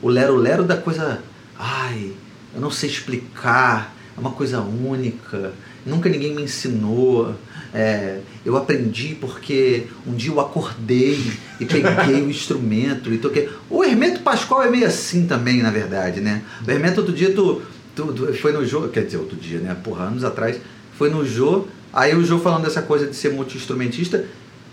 o lero-lero da coisa. Ai, eu não sei explicar, é uma coisa única, nunca ninguém me ensinou. É, eu aprendi porque um dia eu acordei e peguei o instrumento e toquei. O Hermeto Pascoal é meio assim também, na verdade, né? O Hermeto, outro dia, tu, tu, tu foi no jogo, quer dizer, outro dia, né? Porra, anos atrás, foi no Jô, aí o Jô falando dessa coisa de ser multi-instrumentista,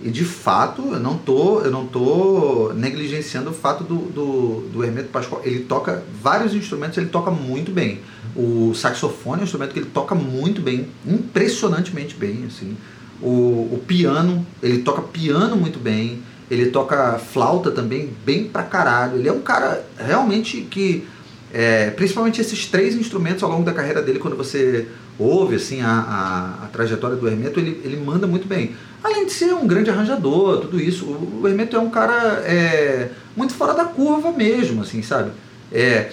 e de fato, eu não tô, eu não tô negligenciando o fato do, do, do Hermeto Pascoal. Ele toca vários instrumentos, ele toca muito bem. O saxofone é um instrumento que ele toca muito bem, impressionantemente bem, assim. O, o piano, ele toca piano muito bem. Ele toca flauta também bem pra caralho. Ele é um cara realmente que é, principalmente esses três instrumentos ao longo da carreira dele, quando você ouve assim a, a, a, trajetória do Hermeto, ele, ele manda muito bem. Além de ser um grande arranjador, tudo isso, o, o Hermeto é um cara é, muito fora da curva mesmo, assim, sabe? É,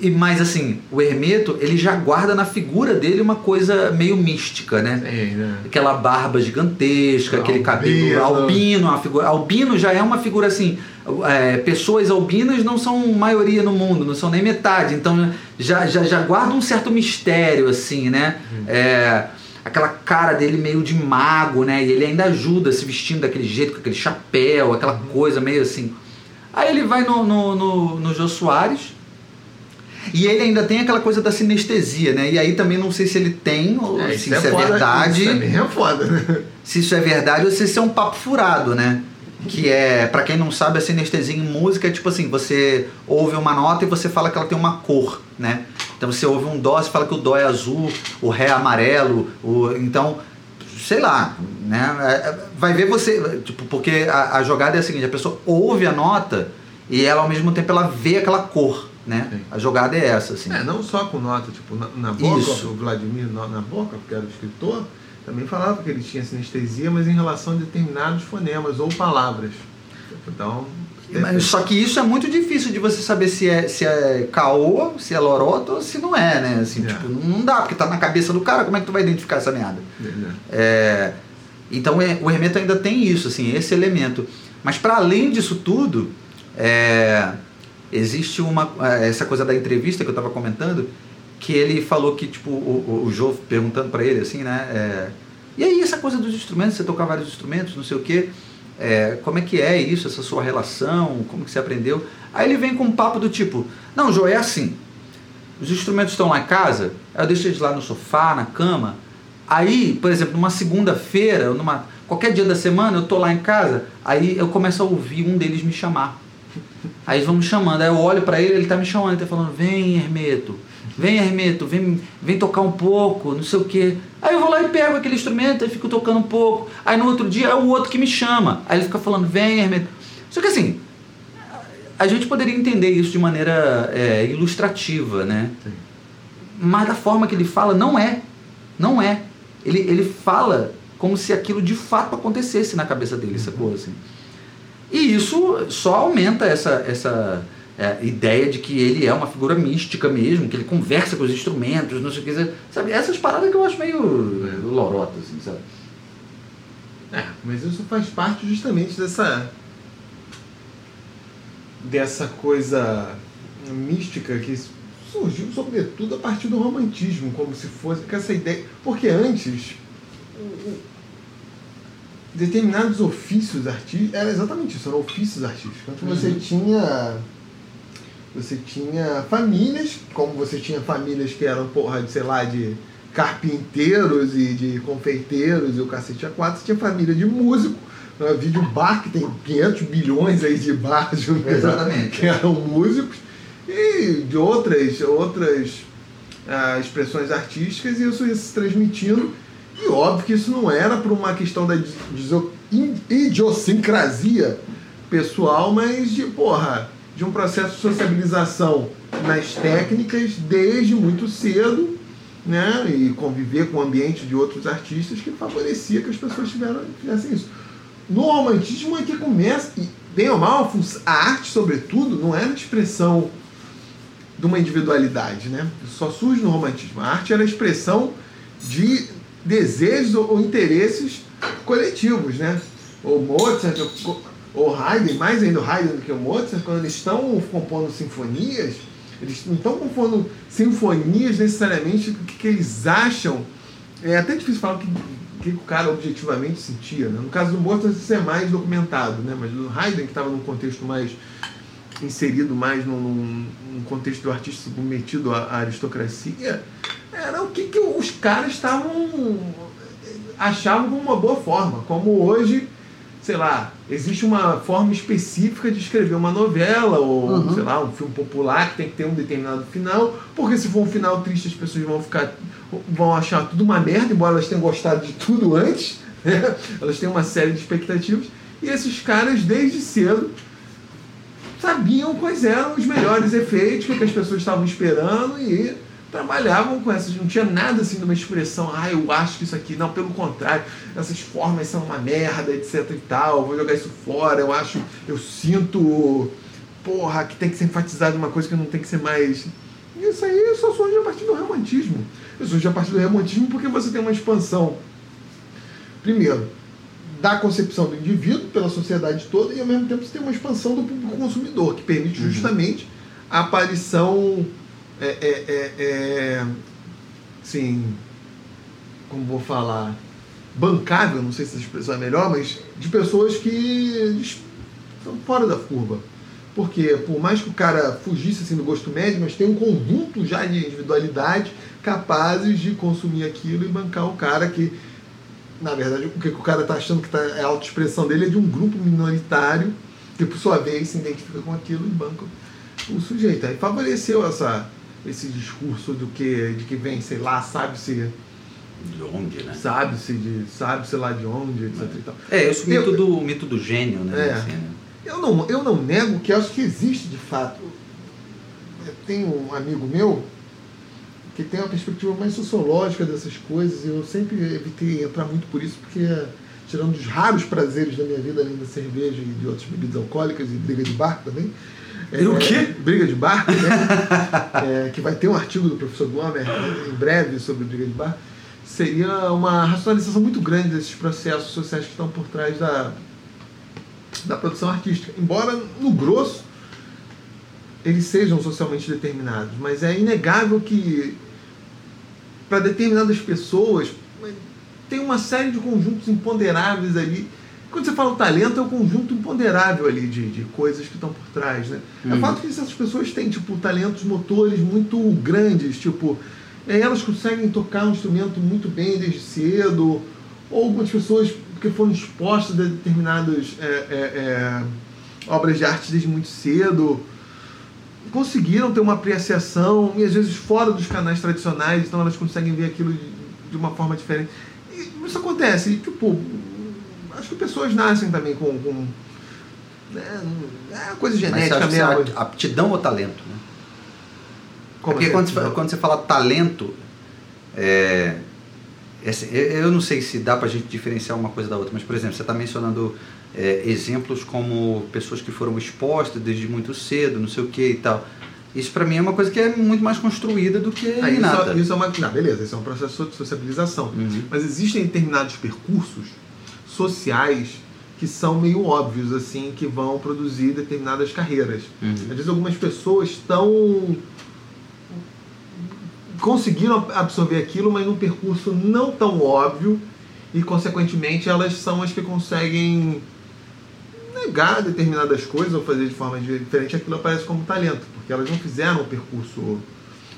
e mais assim, o Hermeto, ele já guarda na figura dele uma coisa meio mística, né? É, né? Aquela barba gigantesca, albino. aquele cabelo albino, a figura, albino já é uma figura assim, é, pessoas albinas não são maioria no mundo, não são nem metade, então já, já, já guarda um certo mistério, assim, né? Hum. É, aquela cara dele meio de mago, né? E ele ainda ajuda se vestindo daquele jeito, com aquele chapéu, aquela uhum. coisa meio assim. Aí ele vai no, no, no, no Jô Soares, e ele ainda tem aquela coisa da sinestesia, né? E aí também não sei se ele tem, ou é, se isso, é, é verdade. Isso é foda, né? Se isso é verdade ou se isso é um papo furado, né? Que é, para quem não sabe, a sinestesia em música é tipo assim: você ouve uma nota e você fala que ela tem uma cor, né? Então você ouve um dó, você fala que o dó é azul, o ré é amarelo, o, então sei lá, né? É, é, vai ver você, tipo, porque a, a, jogada é a seguinte: a pessoa ouve a nota e ela ao mesmo tempo ela vê aquela cor né? Sim. A jogada é essa, assim. É, não só com nota, tipo, na, na boca, Isso. o Vladimir na boca, porque era o escritor, também falava que ele tinha sinestesia, mas em relação a determinados fonemas ou palavras. Então. Mas, só que isso é muito difícil de você saber se é, se é caoa, se é lorota ou se não é, né? Assim, é. tipo, não dá, porque tá na cabeça do cara, como é que tu vai identificar essa merda? É. é então é, o Hermeto ainda tem isso, assim, esse elemento. Mas para além disso tudo, é, existe uma eh, essa coisa da entrevista que eu estava comentando que ele falou que, tipo, o, o, Joe perguntando para ele assim, né? É, e aí, essa coisa dos instrumentos, você tocar vários instrumentos, não sei o quê, é, como é que é isso, essa sua relação, como que você aprendeu? Aí ele vem com um papo do tipo, não, Joe, é assim, os instrumentos estão lá em casa, eu deixo eles lá no sofá, na cama, aí, por exemplo, numa segunda-feira, numa qualquer dia da semana, eu tô lá em casa, aí eu começo a ouvir um deles me chamar. Aí vamos chamando, aí eu olho para ele, ele tá me chamando, ele tá falando, vem Hermeto, vem Hermeto, vem, vem tocar um pouco, não sei o quê. Aí eu vou lá e pego aquele instrumento e fico tocando um pouco. Aí no outro dia é o outro que me chama. Aí ele fica falando, vem Hermeto. Só que assim, a gente poderia entender isso de maneira é, ilustrativa, né? Sim. Mas da forma que ele fala, não é. Não é. Ele, ele fala como se aquilo de fato acontecesse na cabeça dele, essa coisa assim. E isso só aumenta essa, essa é, ideia de que ele é uma figura mística mesmo, que ele conversa com os instrumentos, não sei o que, sabe? Essas paradas que eu acho meio lorota, assim, sabe? É, mas isso faz parte justamente dessa dessa coisa mística que surgiu sobretudo a partir do romantismo, como se fosse com essa ideia, porque antes determinados ofícios artísticos. Era exatamente isso, eram ofícios artísticos. Então você uhum. tinha. Você tinha famílias, como você tinha famílias que eram, porra, de, sei lá, de carpinteiros e de confeiteiros e o cacete a quatro, você tinha família de músico, né, vídeo bar que tem 500 bilhões aí de bars Exatamente. que eram músicos, e de outras, outras ah, expressões artísticas, e isso ia se transmitindo e óbvio que isso não era por uma questão da idiosincrasia pessoal, mas de, porra, de um processo de sociabilização nas técnicas desde muito cedo, né? E conviver com o ambiente de outros artistas que favorecia que as pessoas tiveram, fizessem isso. No romantismo é que começa, e bem ou mal, a arte, sobretudo, não era expressão de uma individualidade, né? Só surge no romantismo. A arte era a expressão de desejos ou interesses coletivos, né? O Mozart, ou Haydn, mais ainda o Haydn do que o Mozart, quando eles estão compondo sinfonias, eles não estão compondo sinfonias necessariamente do que, que, eles acham. É até difícil falar o que, que o cara objetivamente sentia. Né? No caso do Mozart, isso é mais documentado, né? mas no Haydn, que estava num contexto mais inserido mais num, num contexto do artista submetido à aristocracia, era o que, que os caras estavam achavam como uma boa forma, como hoje, sei lá, existe uma forma específica de escrever uma novela ou, uhum. sei lá, um filme popular que tem que ter um determinado final, porque se for um final triste as pessoas vão ficar vão achar tudo uma merda, embora elas tenham gostado de tudo [LAUGHS] antes, né? elas têm uma série de expectativas, e esses caras desde cedo sabiam quais eram os melhores efeitos, o que as pessoas estavam esperando e trabalhavam com essas, não tinha nada assim de uma expressão, ah, eu acho que isso aqui, não, pelo contrário, essas formas são uma merda, etc e tal, vou jogar isso fora, eu acho, eu sinto, porra, que tem que ser enfatizado uma coisa que não tem que ser mais. Isso aí só surge a partir do romantismo. Isso surge a partir do romantismo porque você tem uma expansão, primeiro, da concepção do indivíduo pela sociedade toda e ao mesmo tempo você tem uma expansão do público consumidor, que permite uhum. justamente uhum. a aparição é, é, é, é, sim, como vou falar, bancável, não sei se essa expressão é melhor, mas de pessoas que estão fora da curva. Porque por mais que o cara fugisse assim, do gosto médio, mas tem um conjunto já de individualidade capazes de consumir aquilo e bancar o cara que, na verdade, o que o cara está achando que tá, é a autoexpressão dele é de um grupo minoritário que, por sua vez, se identifica com aquilo e banca o sujeito. Aí favoreceu essa, esse discurso do que, de que vem, sei lá, sabe-se. De onde, né? Sabe-se de. Sabe-se lá de onde, etc. É, é esse mito, do, mito do gênio, né? É. Assim, né? Eu, não, eu não nego que acho que existe de fato. Eu tenho um amigo meu que tem uma perspectiva mais sociológica dessas coisas, e eu sempre evitei entrar muito por isso, porque tirando os raros prazeres da minha vida, além da cerveja e de outras bebidas alcoólicas e briga de barco também, é, o quê? Briga de barco, né? [LAUGHS] é, que vai ter um artigo do professor Gomer né, em breve sobre briga de barco. Seria uma racionalização muito grande desses processos sociais que estão por trás da, da produção artística. Embora, no grosso, eles sejam socialmente determinados, mas é inegável que para determinadas pessoas, tem uma série de conjuntos imponderáveis ali. Quando você fala o talento, é o conjunto imponderável ali de, de coisas que estão por trás, né? É Uhum. fato que essas pessoas têm, tipo, talentos motores muito grandes, tipo, é, elas conseguem tocar um instrumento muito bem desde cedo, ou algumas pessoas que foram expostas a determinadas é, é, é, obras de arte desde muito cedo, conseguiram ter uma apreciação, e às vezes fora dos canais tradicionais, então elas conseguem ver aquilo de, de uma forma diferente. E isso acontece, e, tipo, acho que pessoas nascem também com. com né, é coisa genética mesmo. aptidão ou talento? Né? Como Porque assim? quando você, fala- quando você fala talento, é, é eu não sei se dá pra gente diferenciar uma coisa da outra, mas, por exemplo, você está mencionando é, exemplos como pessoas que foram expostas desde muito cedo, não sei o que e tal. Isso pra mim é uma coisa que é muito mais construída do que Ah, inata. isso, isso é uma. Não, beleza, isso é um processo de sociabilização. Uhum. Mas existem determinados percursos sociais que são meio óbvios, assim, que vão produzir determinadas carreiras. Uhum. Às vezes algumas pessoas estão. conseguiram absorver aquilo, mas num percurso não tão óbvio, e consequentemente elas são as que conseguem negar determinadas coisas ou fazer de forma diferente, aquilo aparece como talento, porque elas não fizeram um percurso.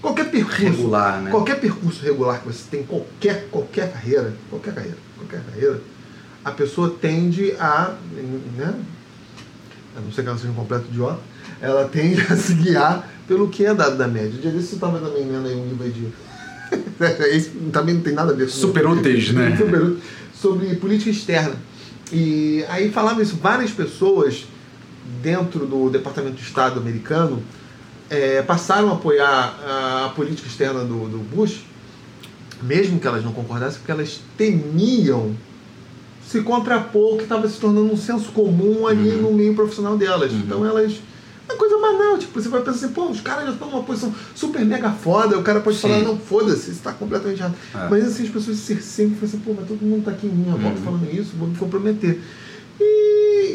Qualquer percurso Regular, né? Qualquer percurso regular que você tem, qualquer, qualquer carreira, qualquer carreira, qualquer carreira, a pessoa tende a, né, a não ser que ela seja um completo idiota, ela tende a [LAUGHS] se guiar pelo que é dado da média. Dia desse você estava também lendo aí um livro aí de... [LAUGHS] Esse também não tem nada a ver com... Super úteis, né? [LAUGHS] Super sobre política externa. E aí falava isso, várias pessoas dentro do Departamento de Estado americano é, passaram a apoiar a, a política externa do, do Bush, mesmo que elas não concordassem, porque elas temiam se contrapor que estava se tornando um senso comum ali Uhum. no meio profissional delas. Uhum. Então elas. É coisa banal, tipo, você vai pensar assim, pô, os caras já estão numa posição super mega foda, o cara pode Sim. falar, não, foda-se, isso tá completamente errado. É. Mas assim, as pessoas se sempre falam assim, pô, mas todo mundo tá aqui em minha volta Uhum. falando isso, vou me comprometer.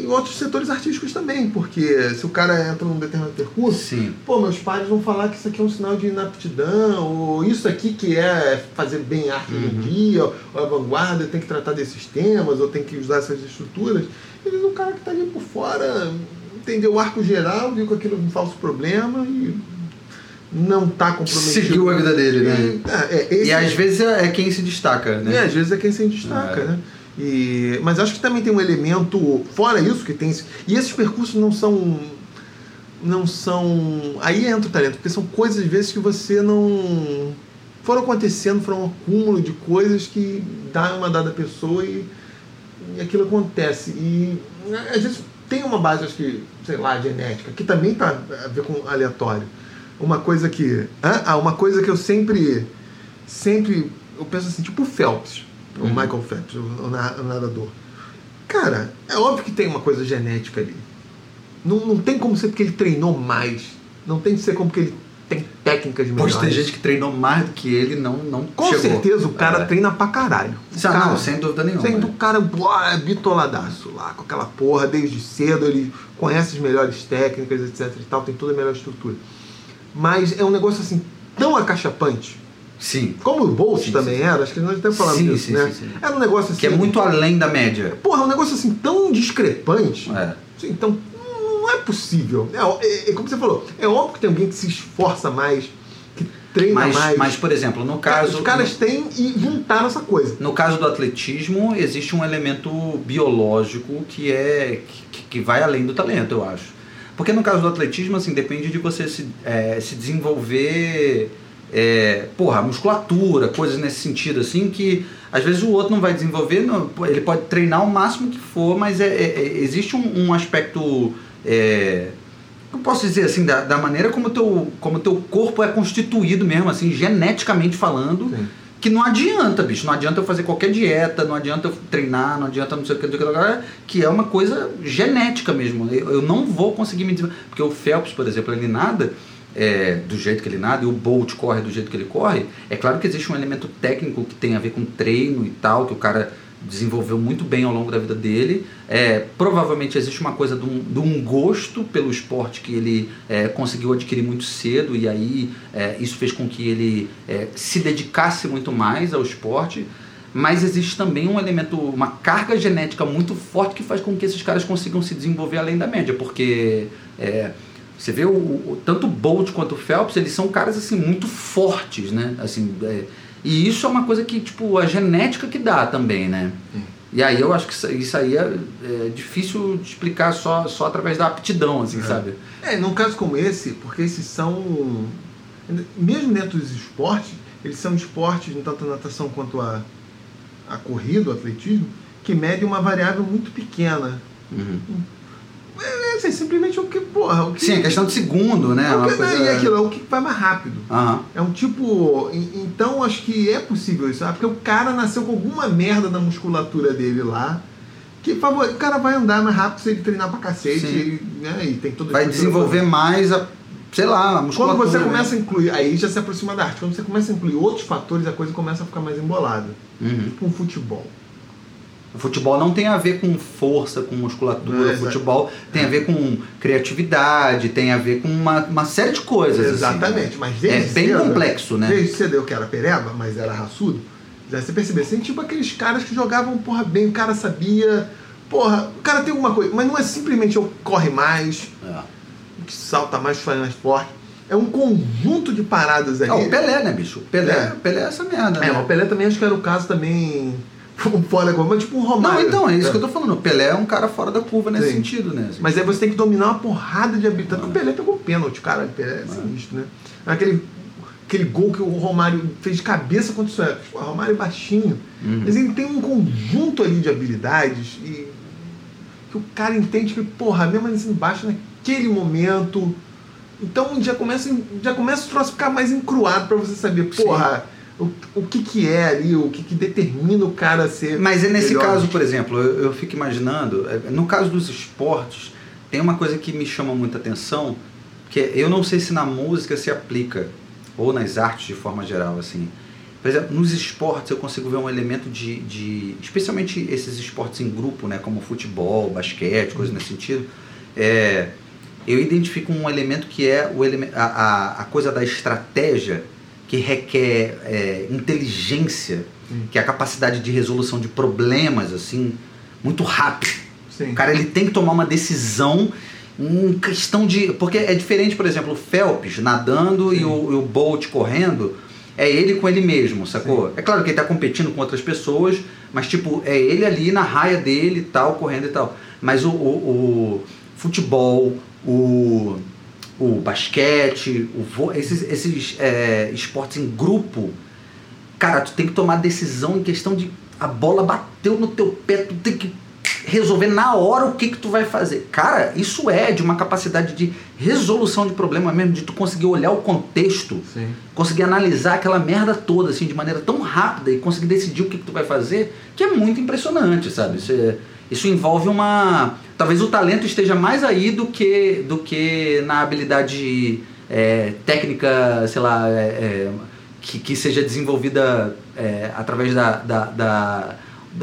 E em outros setores artísticos também, porque se o cara entra num determinado percurso, Sim. pô, meus pais vão falar que isso aqui é um sinal de inaptidão, ou isso aqui que é fazer bem arte hoje em Uhum. dia, ou a vanguarda tem que tratar desses temas, ou tem que usar essas estruturas. E o cara que está ali por fora entendeu o arco geral, viu que aquilo é um falso problema e não está comprometido. Seguiu a vida dele, né? E, é, é, esse E às vezes é é quem se destaca, né? e às vezes é quem se destaca, É. né? E, mas acho que também tem um elemento, fora isso, que tem. E esses percursos não são. Não são. Aí entra o talento, porque são coisas, às vezes, que você não. Foram acontecendo, foram um acúmulo de coisas que dá uma dada pessoa e, e aquilo acontece. E às vezes tem uma base, acho que, sei lá, genética, que também tá a ver com aleatório. Uma coisa que. Ah, uma coisa que eu sempre. Sempre. Eu penso assim, tipo o Phelps, o Uhum. Michael Phelps, o, o na- o nadador. Cara, é óbvio que tem uma coisa genética ali. Não, não tem como ser porque ele treinou mais. Não tem que ser como que ele tem técnicas melhores. Pois tem gente que treinou mais do que ele não, não Com chegou. certeza o cara É. treina pra caralho. Não, cara, não, sem dúvida nenhuma. Sendo o cara é bitoladaço lá, com aquela porra desde cedo, ele conhece as melhores técnicas, etc e tal, tem toda a melhor estrutura. Mas é um negócio assim, tão acachapante, Sim. como o Bolt Sim, também sim. era, acho que nós até falamos Sim, disso, sim, né? Era um negócio assim. Que é muito além da média. Porra, é um negócio assim tão discrepante. É. Sim, Então, não é possível. É, é- é como você falou, é óbvio que tem alguém que se esforça mais, que treina Mas, mais. mas, por exemplo, no caso. Os caras têm e juntaram essa coisa. No caso do atletismo, existe um elemento biológico que é que, que vai além do talento, eu acho. Porque no caso do atletismo, assim, depende de você se, é, se desenvolver, é, porra, musculatura, coisas nesse sentido, assim, que às vezes o outro não vai desenvolver, não- ele pode treinar o máximo que for, mas é, é- é- existe um, um aspecto. É, eu posso dizer assim, da, da maneira como o teu, como teu corpo é constituído mesmo, assim, geneticamente falando, Sim. que não adianta, bicho. Não adianta eu fazer qualquer dieta, não adianta eu treinar, não adianta não sei o que, não sei o que, que é uma coisa genética mesmo. Eu, eu não vou conseguir me desenvolver. Porque o Phelps, por exemplo, ele nada é, do jeito que ele nada e o Bolt corre do jeito que ele corre. É claro que existe um elemento técnico que tem a ver com treino e tal, que o cara desenvolveu muito bem ao longo da vida dele. É, provavelmente existe uma coisa de um, de um gosto pelo esporte que ele é, conseguiu adquirir muito cedo e aí é, isso fez com que ele é, se dedicasse muito mais ao esporte. Mas existe também um elemento, uma carga genética muito forte que faz com que esses caras consigam se desenvolver além da média, porque é, você vê o, o, tanto o Bolt quanto o Phelps, eles são caras assim muito fortes, né? Assim, é, e isso é uma coisa que, tipo, a genética que dá também, né? E aí eu acho que isso, aí é, é, difícil de explicar só, só através da aptidão, assim, é. sabe? É, num caso como esse, porque esses são. Mesmo dentro dos esportes, eles são esportes, tanto a natação quanto a, a corrida, o atletismo, que mede uma variável muito pequena. Uhum. É, é, simplesmente o que, porra. O que, Sim, a questão de segundo, né? É, que, coisa... é aquilo, é o que vai mais rápido. Uhum. É um tipo. Então acho que é possível isso? Porque o cara nasceu com alguma merda na musculatura dele lá. Que favor, o cara vai andar mais rápido se ele treinar pra cacete. E, né, e tem todo Vai desenvolver mais a. Sei lá, a musculatura. Quando você né? começa a incluir, aí já se aproxima da arte. Quando você começa a incluir outros fatores, a coisa começa a ficar mais embolada. Uhum. Tipo um futebol. O futebol não tem a ver com força, com musculatura. o futebol tem a ver com criatividade, tem a ver com uma, uma série de coisas. Exatamente, assim. mas desde É bem cedo, complexo, né? Desde cedo eu que era pereba, mas era raçudo. Já você percebeu, assim, tipo aqueles caras que jogavam, porra, bem, o cara sabia. Porra, o cara tem alguma coisa, mas não é simplesmente eu corre mais, É. que salta mais, faz mais forte. É um conjunto de paradas ali. Ah, o Pelé, né, bicho? Pelé É. Pelé é essa merda, É, né? o Pelé também acho que era o caso também. Fora da curva, mas tipo um Romário. Não, então, é isso que eu tô falando. O Pelé é um cara fora da curva nesse Sim. sentido, né? Assim. Mas aí você tem que dominar uma porrada de habilidade. Tanto que o Pelé pegou pênalti, cara. O Pelé é sinistro, né? Aquele, aquele gol que o Romário fez de cabeça contra o Suécia. O Romário é baixinho. Uhum. Mas ele tem um conjunto ali de habilidades e que o cara entende que, porra, mesmo assim embaixo naquele momento. Então já começa, já começa o troço a ficar mais encruado pra você saber, porra, o, o que que é ali, o que que determina o cara a ser. Mas é nesse melhor. caso, por exemplo, eu, eu fico imaginando, é, no caso dos esportes, tem uma coisa que me chama muita atenção, que é- eu não sei se na música se aplica, ou nas artes de forma geral, assim. Por exemplo, nos esportes eu consigo ver um elemento de, de especialmente esses esportes em grupo, né, como futebol, basquete, coisas nesse sentido, é, eu identifico um elemento que é o a, a coisa da estratégia que requer é, inteligência, que é a capacidade de resolução de problemas assim muito rápido. Sim. O cara ele tem que tomar uma decisão em questão de. Porque é diferente, por exemplo, o Phelps nadando e o, e o Bolt correndo. É ele com ele mesmo, sacou? É claro que ele tá competindo com outras pessoas, mas tipo, é ele ali na raia dele e tal, correndo e tal. Mas o, o, o futebol, o, o basquete, o vo- esses, esses é, esportes em grupo, cara, tu tem que tomar decisão em questão de a bola bateu no teu pé, tu tem que resolver na hora o que que tu vai fazer. Cara, isso é de uma capacidade de resolução de problema mesmo, de tu conseguir olhar o contexto, Sim. conseguir analisar aquela merda toda assim de maneira tão rápida e conseguir decidir o que que tu vai fazer, que é muito impressionante, sabe? Isso, é- isso envolve uma talvez o talento esteja mais aí do que do que na habilidade é, técnica, sei lá, é, é, que, que seja desenvolvida é, através da, da, da-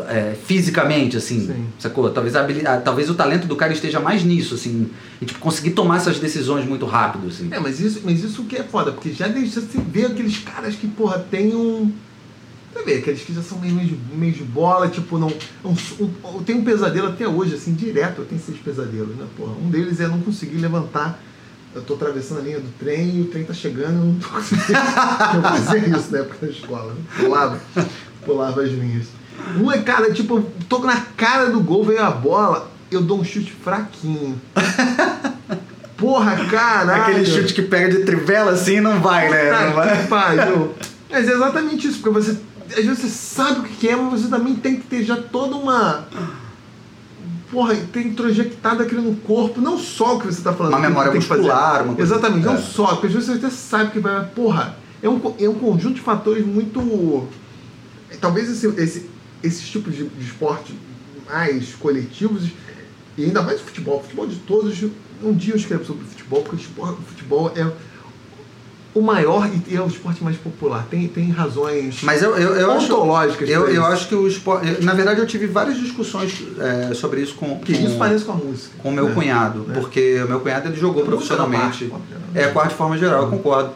é, fisicamente, assim, Sim. sacou? Talvez, a habilidade, talvez o talento do cara esteja mais nisso, assim, e tipo, conseguir tomar essas decisões muito rápido, assim. É, mas isso, mas isso que é foda, porque já deixa você ver aqueles caras que, porra, tem um. Você vê, aqueles que já são meio, meio, de, bola, tipo, não. Um, um, eu tenho um pesadelo até hoje, assim, direto, eu tenho seis pesadelos, né, porra? Um deles é não conseguir levantar. Eu tô atravessando a linha do trem e o trem tá chegando eu não tô conseguindo. [LAUGHS] eu fazia isso na época da escola, né? Pulava, pulava as linhas. Um é, cara, tipo, eu tô na cara do gol, veio a bola, eu dou um chute fraquinho. [LAUGHS] Porra, caralho! Aquele chute que pega de trivela assim não vai, né? Não vai. pariu. Mas é exatamente isso, porque você. Às vezes você sabe o que é, mas você também tem que ter já toda uma. Porra, tem introjectado aquilo no corpo, não só o que você está falando. Uma memória muscular, uma coisa- Exatamente, é. não só, porque às vezes você até sabe que vai. Porra, é um, é um conjunto de fatores muito. Talvez esse, esse, esses tipos de, de esporte mais coletivos, e ainda mais o futebol, futebol de todos. Um dia eu escrevo sobre futebol, porque o o futebol é o maior e é o esporte mais popular. Tem, tem razões Mas eu, eu, eu acho. ontológicas. Eu, pra eu isso. acho que o esporte. eu- Na verdade, eu tive várias discussões é, sobre isso com, que com, isso parece com a música. com o meu né? cunhado. né? Porque o meu cunhado ele jogou profissionalmente. Parte, É, quarto de forma geral, eu concordo.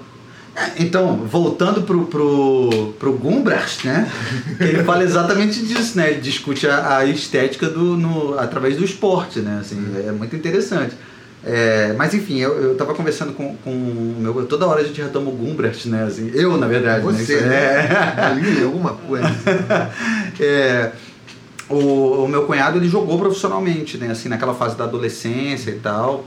É, Então, voltando pro, pro, pro Gumbrecht, né? Ele fala exatamente disso, né? Ele discute a, a estética do, no, através do esporte, né? Assim, é muito interessante. É, mas enfim, eu, eu tava conversando com, com o meu. Toda hora a gente retoma o Gumbrecht, né? Assim, eu, na verdade. né? Você, Isso né? [LAUGHS] é- alguma coisa. [LAUGHS] é, o, o meu cunhado ele jogou profissionalmente, né? Assim, naquela fase da adolescência e tal.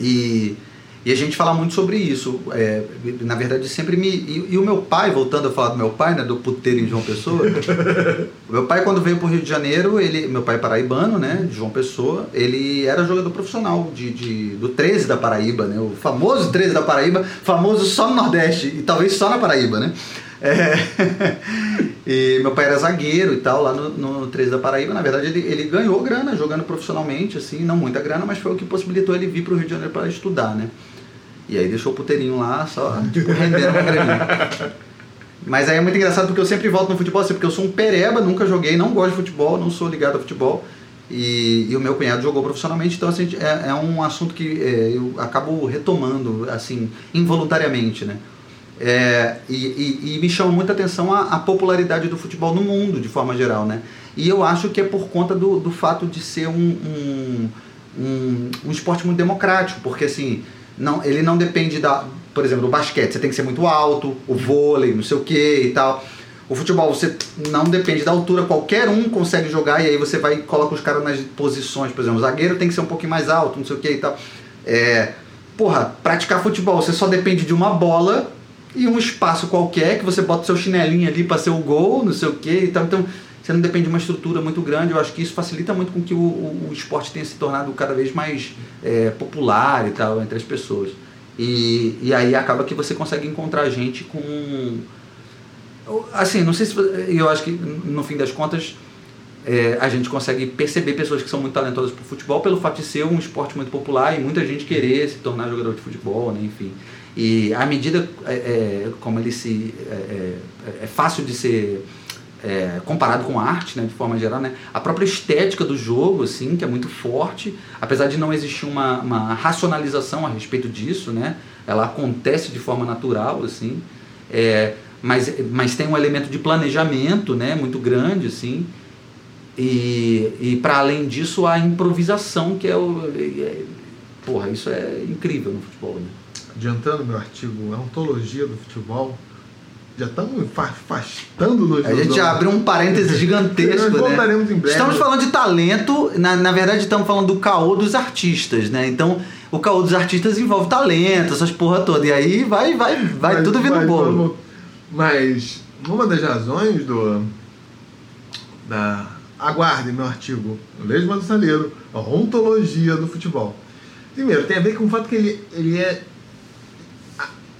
E, e a gente fala muito sobre isso. É, na verdade, sempre me. E, e o meu pai, voltando a falar do meu pai, né? Do puteiro em João Pessoa. [LAUGHS] o meu pai, quando veio pro Rio de Janeiro, ele, meu pai é paraibano, né? De João Pessoa, ele era jogador profissional de, de, do 13 da Paraíba, né? O famoso 13 da Paraíba, famoso só no Nordeste e talvez só na Paraíba, né? É, [LAUGHS] e meu pai era zagueiro e tal, lá no, no 13 da Paraíba. Na verdade, ele, ele ganhou grana jogando profissionalmente, assim, não muita grana, mas foi o que possibilitou ele vir pro Rio de Janeiro para estudar, né? E aí deixou o puteirinho lá, só tipo, rendendo uma graninha. Mas aí é muito engraçado porque eu sempre volto no futebol, assim, porque eu sou um pereba, nunca joguei, não gosto de futebol, não sou ligado a futebol. E, e o meu cunhado jogou profissionalmente, então assim, é, é um assunto que é, eu acabo retomando, assim, involuntariamente, né? É, e, e- e me chama muita atenção a, a popularidade do futebol no mundo, de forma geral, né? E eu acho que é por conta do, do fato de ser um, um, um, um esporte muito democrático, porque assim, não, ele não depende da. Por exemplo, o basquete, você tem que ser muito alto, o vôlei, não sei o que e tal. O futebol, você não depende da altura, qualquer um consegue jogar e aí você vai e coloca os caras nas posições, por exemplo, o zagueiro tem que ser um pouquinho mais alto, não sei o que e tal. É, porra, praticar futebol, você só depende de uma bola e um espaço qualquer que você bota seu chinelinho ali para ser o gol, não sei o que e tal. Então, você não depende de uma estrutura muito grande. Eu acho que isso facilita muito com que o, o, o esporte tenha se tornado cada vez mais é, popular e tal entre as pessoas. E, e aí acaba que você consegue encontrar gente com. Assim, não sei se. Eu acho que no fim das contas. é, a gente consegue perceber pessoas que são muito talentosas pro futebol pelo fato de ser um esporte muito popular e muita gente querer se tornar jogador de futebol, né? enfim. E à medida é, é, como ele se é, é, é fácil de ser é, comparado com arte, né, de forma geral, né, a própria estética do jogo, assim, que é muito forte, apesar de não existir uma, uma racionalização a respeito disso, né, ela acontece de forma natural, assim, é, mas, mas tem um elemento de planejamento, né, muito grande, assim, e, e para além disso a improvisação que é o é, porra isso é incrível no futebol né? Adiantando meu artigo, a ontologia do futebol. Já estamos fa- afastando do A gente já abriu um parêntese gigantesco, Nós né? voltaremos em breve. Estamos falando de talento, na, na verdade estamos falando do caô dos artistas, né? Então, o caô dos artistas envolve talento, essas porra toda. E aí vai, vai, vai Mas- tudo mas bolo. Mas uma das razões do. Da, aguardem meu artigo, Lesma do Saleiro, a ontologia do futebol. Primeiro, tem a ver com o fato que ele, ele é.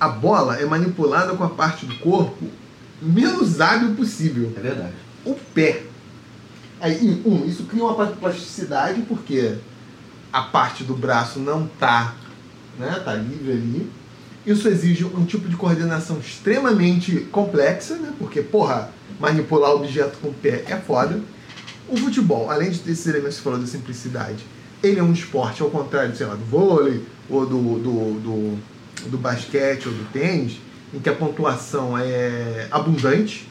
A, bola é manipulada com a parte do corpo menos hábil possível É verdade. o pé. Aí, um, isso cria uma plasticidade porque a parte do braço não tá, né, tá livre ali. Isso exige um tipo de coordenação extremamente complexa, né? Porque, porra, manipular objeto com o pé é foda. O futebol, além de ter esses elementos que você falou da simplicidade, ele é um esporte, ao contrário, sei lá, do vôlei, ou do, do, do, do basquete, ou do tênis, em que a pontuação é abundante,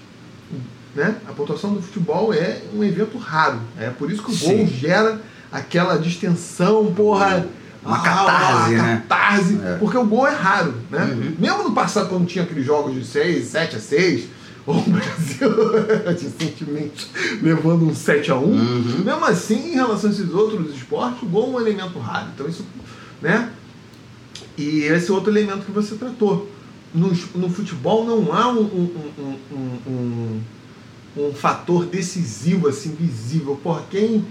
né? A pontuação do futebol é um evento raro. É por isso que o Sim. gol gera aquela distensão, porra. Uma ah, catarse, uma né? catarse, É. porque o gol é raro, né? Uhum. Mesmo no passado, quando tinha aqueles jogos de 6, 7 a 6, ou [LAUGHS] o Brasil [LAUGHS] recentemente levando um 7 a 1 Uhum. mesmo assim, em relação a esses outros esportes, o gol é um elemento raro. Então isso, né? E esse outro elemento que você tratou. No, no futebol não há um, um, um, um, um, fator decisivo, assim, visível. Porra, quem.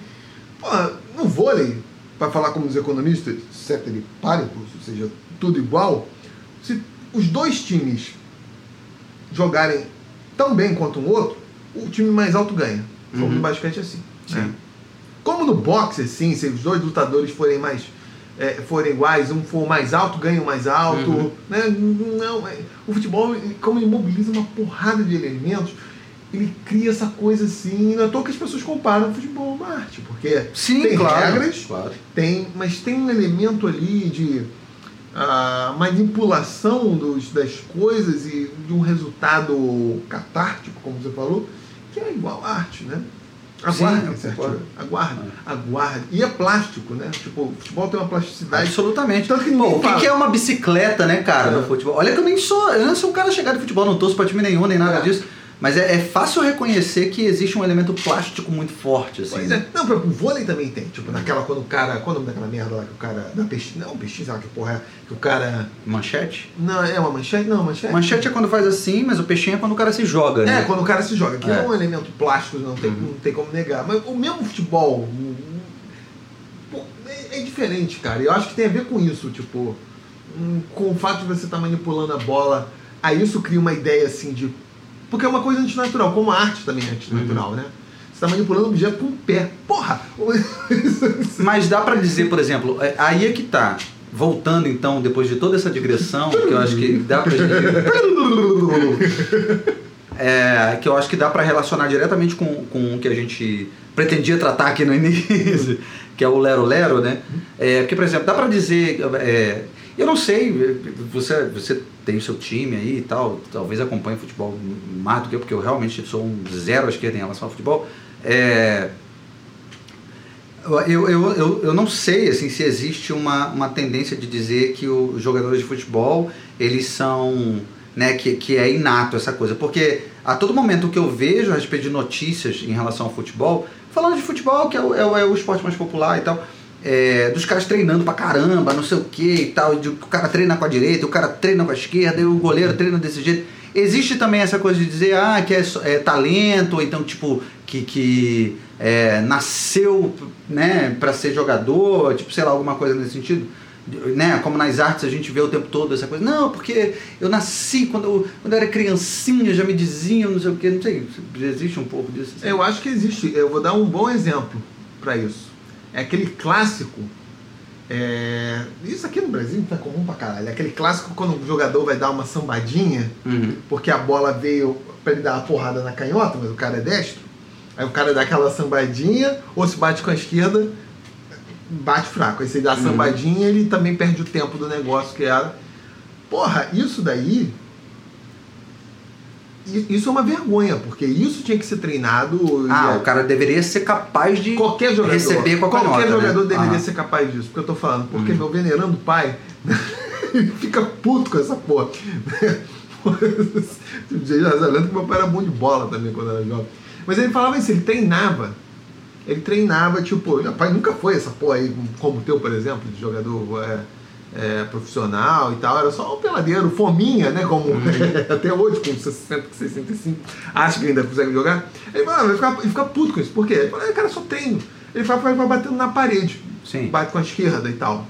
Porra, no vôlei, para falar como os economistas, ceteris paribus, ou seja, tudo igual, se os dois times jogarem tão bem quanto um outro, o time mais alto ganha. Como Uhum. no basquete é assim. né? Sim. Como no boxe, assim, se os dois lutadores forem mais é, forem iguais, um for mais alto, ganha o mais alto. Uhum. Né? Não, é- o futebol, como ele mobiliza uma porrada de elementos, ele cria essa coisa assim. Não é à toa que as pessoas comparam o futebol a uma arte, porque Sim, tem claro. regras, Claro. tem, mas tem um elemento ali de ah, manipulação dos, das coisas e de um resultado catártico, como você falou, que é igual à arte, né? Aguarde, Sim. Aguarde, aguarde. E é plástico, né? Tipo, o futebol tem uma plasticidade. Absolutamente. Tanto que Pô, o que, que é uma bicicleta, né, cara, É. no futebol? Olha que eu nem sou, eu não sou um cara chegado de futebol, não torço pra time nenhum, nem nada É. disso. Mas é, é fácil reconhecer que existe um elemento plástico muito forte, assim. Pois né? é. Não, o vôlei também tem. Tipo, naquela quando o cara. Qual é o nome daquela merda lá que o cara. Da peixe. Não, peixe, sei lá que porra é. Que o cara. Manchete? Não, é uma manchete? Não, manchete. Manchete é quando faz assim, mas o peixinho é quando o cara se joga, É, né? quando o cara se joga. Aquilo É. é. um elemento plástico, não tem, Uhum. não tem como negar. Mas o mesmo futebol pô, é, é diferente, cara. Eu acho que tem a ver com isso, tipo, hum, com o fato de você estar manipulando a bola. Aí isso cria uma ideia assim de. Porque é uma coisa antinatural, como a arte também é antinatural, Uhum. né? Você está manipulando o objeto com o pé. Porra! [LAUGHS] Mas dá pra dizer, por exemplo, é- aí é que tá. Voltando então, depois de toda essa digressão, que eu acho que dá pra gente. [LAUGHS] É, que eu acho que dá pra relacionar diretamente com, com o que a gente pretendia tratar aqui no início, [LAUGHS] que é o Lero Lero, né? É, porque, por exemplo, dá pra dizer. é, eu não sei, você, você tem o seu time aí e tal, talvez acompanhe futebol mais do que eu, porque eu realmente sou um zero à esquerda em relação ao futebol. É, eu, eu, eu, eu não sei assim, se existe uma, uma tendência de dizer que os jogadores de futebol eles são. Né, que, que é inato essa coisa. Porque a todo momento que eu vejo a respeito de notícias em relação ao futebol, falando de futebol, que é o, é o, é o esporte mais popular e tal, é, dos caras treinando pra caramba, não sei o que e tal, de, o cara treina com a direita, o cara treina com a esquerda, e o goleiro treina desse jeito. Existe também essa coisa de dizer ah, que é, é talento, ou então tipo, que, que é, nasceu né, para ser jogador, tipo, sei lá, alguma coisa nesse sentido. Né? Como nas artes a gente vê o tempo todo essa coisa. Não, porque eu nasci quando eu, quando eu era criancinha, já me diziam, não sei o que, não sei, existe um pouco disso. assim? Eu acho que existe. Eu vou dar um bom exemplo para isso. É aquele clássico. é, Isso aqui no Brasil tá comum pra caralho. É aquele clássico quando o jogador vai dar uma sambadinha, Uhum. porque a bola veio pra ele dar uma porrada na canhota, mas o cara é destro. Aí o cara dá aquela sambadinha, ou se bate com a esquerda, bate fraco. Aí se ele dá a Uhum. sambadinha, ele também perde o tempo do negócio que era. Porra, isso daí. Isso é uma vergonha, porque isso tinha que ser treinado. Ah, e- o cara deveria ser capaz de Qualquer jogador. receber a qualquer canhota, jogador né? deveria Aham. ser capaz disso, porque eu tô falando. Porque Uhum. meu venerando pai [LAUGHS] fica puto com essa porra. [LAUGHS] Lembro que meu pai era bom de bola também quando era jovem. Mas ele falava isso, ele treinava. Ele treinava, tipo, meu pai nunca foi essa porra aí, como o teu, por exemplo, de jogador é, é, profissional e tal. Era só um peladeiro, fominha, né? Como Uhum. [LAUGHS] até hoje, com 60, 65, acho que ainda consegue jogar. Ele falava, ele fica, ele fica puto com isso. Por quê? Ele fala, "É, cara, só treino. Ele vai, vai, vai batendo na parede. Sim. Bate com a esquerda e tal.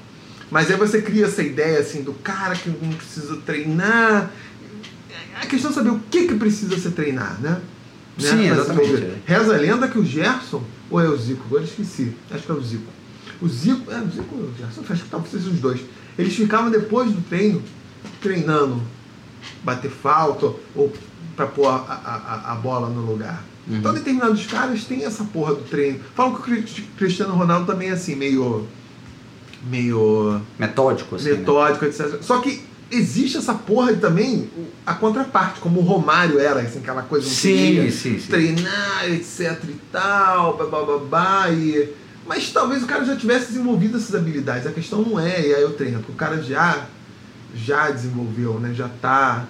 Mas aí você cria essa ideia assim do cara que não precisa treinar. A questão é saber o que, que precisa se treinar, né? Sim, Né? Pra se exatamente, desenvolver. Reza a lenda que o Gerson, ou é o Zico, agora eu esqueci, acho que é o Zico. O Zico, é o Zico ou o Gerson, acho que talvez sejam os dois. Eles ficavam depois do treino treinando bater falta ou para pôr a, a, a- bola no lugar. Uhum. Então determinados caras têm essa porra do treino. Falam que o Cri- Cristiano Ronaldo também é assim, meio. meio Metódico, assim. né? metódico, etc. Só que existe essa porra também a contraparte, como o Romário era, assim, aquela coisa Sim, queria sim, sim. treinar, etc e tal, babá, e... Mas talvez o cara já tivesse desenvolvido essas habilidades. A questão não é, e aí eu treino, porque o cara já, já desenvolveu, né? Já tá,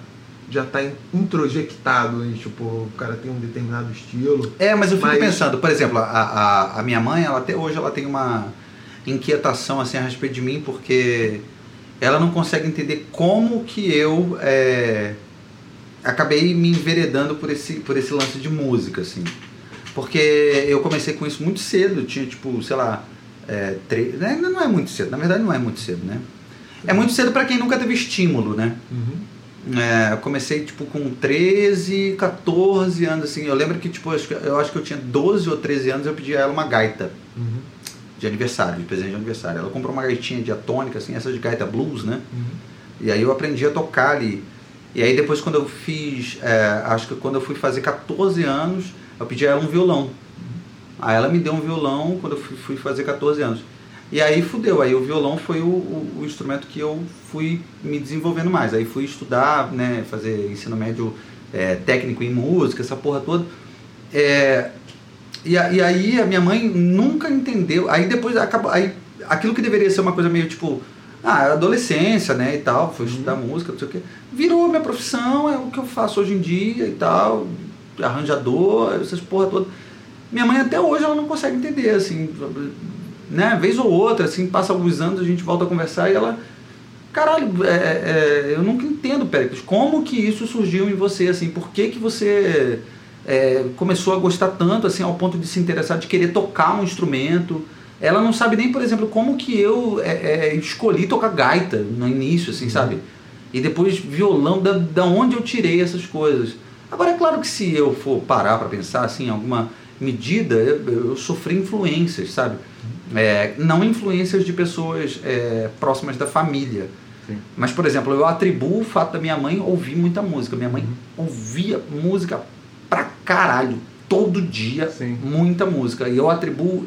já tá in- introjectado, tipo, o cara tem um determinado estilo. É, mas eu fico Mas- pensando, por exemplo, a, a, a minha mãe, ela até hoje ela tem uma inquietação assim a respeito de mim, porque ela não consegue entender como que eu é, acabei me enveredando por esse, por esse lance de música, assim. Porque eu comecei com isso muito cedo, tinha tipo, sei lá, é, tre- né, não é muito cedo, na verdade não é muito cedo, né? É muito cedo para quem nunca teve estímulo, né? É, eu comecei tipo com 13, 14 anos assim. Eu lembro que tipo, acho que- eu acho que eu tinha 12 ou 13 anos, eu pedi a ela uma gaita. de aniversário, de presente de aniversário. Ela comprou uma gaitinha diatônica, assim, essa de gaita blues, né? E aí eu aprendi a tocar ali. E aí depois quando eu fiz, é, acho que quando eu fui fazer 14 anos, eu pedi a ela um violão. Aí ela me deu um violão quando eu fui, fazer 14 anos. E aí fudeu, aí o violão foi o, o, o, instrumento que eu fui me desenvolvendo mais. Aí fui estudar, né, fazer ensino médio é, técnico em música, essa porra toda. É, e, e, aí a minha mãe nunca entendeu. Aí depois acabou. Aí, aquilo que deveria ser uma coisa meio tipo. Ah, adolescência, né, e tal, fui estudar uhum. música, não sei o quê. Virou minha profissão, é o que eu faço hoje em dia e tal, arranjador, essas porra toda. Minha mãe até hoje ela não consegue entender, assim, né, vez ou outra, assim, passa alguns anos, a gente volta a conversar e ela, caralho, é, é, eu nunca entendo, Péricles, como que isso surgiu em você, assim, por que que você é, começou a gostar tanto, assim, ao ponto de se interessar, de querer tocar um instrumento, ela não sabe nem, por exemplo, como que eu é, é, escolhi tocar gaita no início, assim, sabe? E depois violão, da, da onde eu tirei essas coisas. Agora, é claro que se eu for parar para pensar, assim, alguma medida, eu, eu sofri influências, sabe? É, não influências de pessoas é, próximas da família. Sim. Mas, por exemplo, eu atribuo o fato da minha mãe ouvir muita música. Minha mãe uhum. ouvia música pra caralho, todo dia, Sim. muita música. E eu atribuo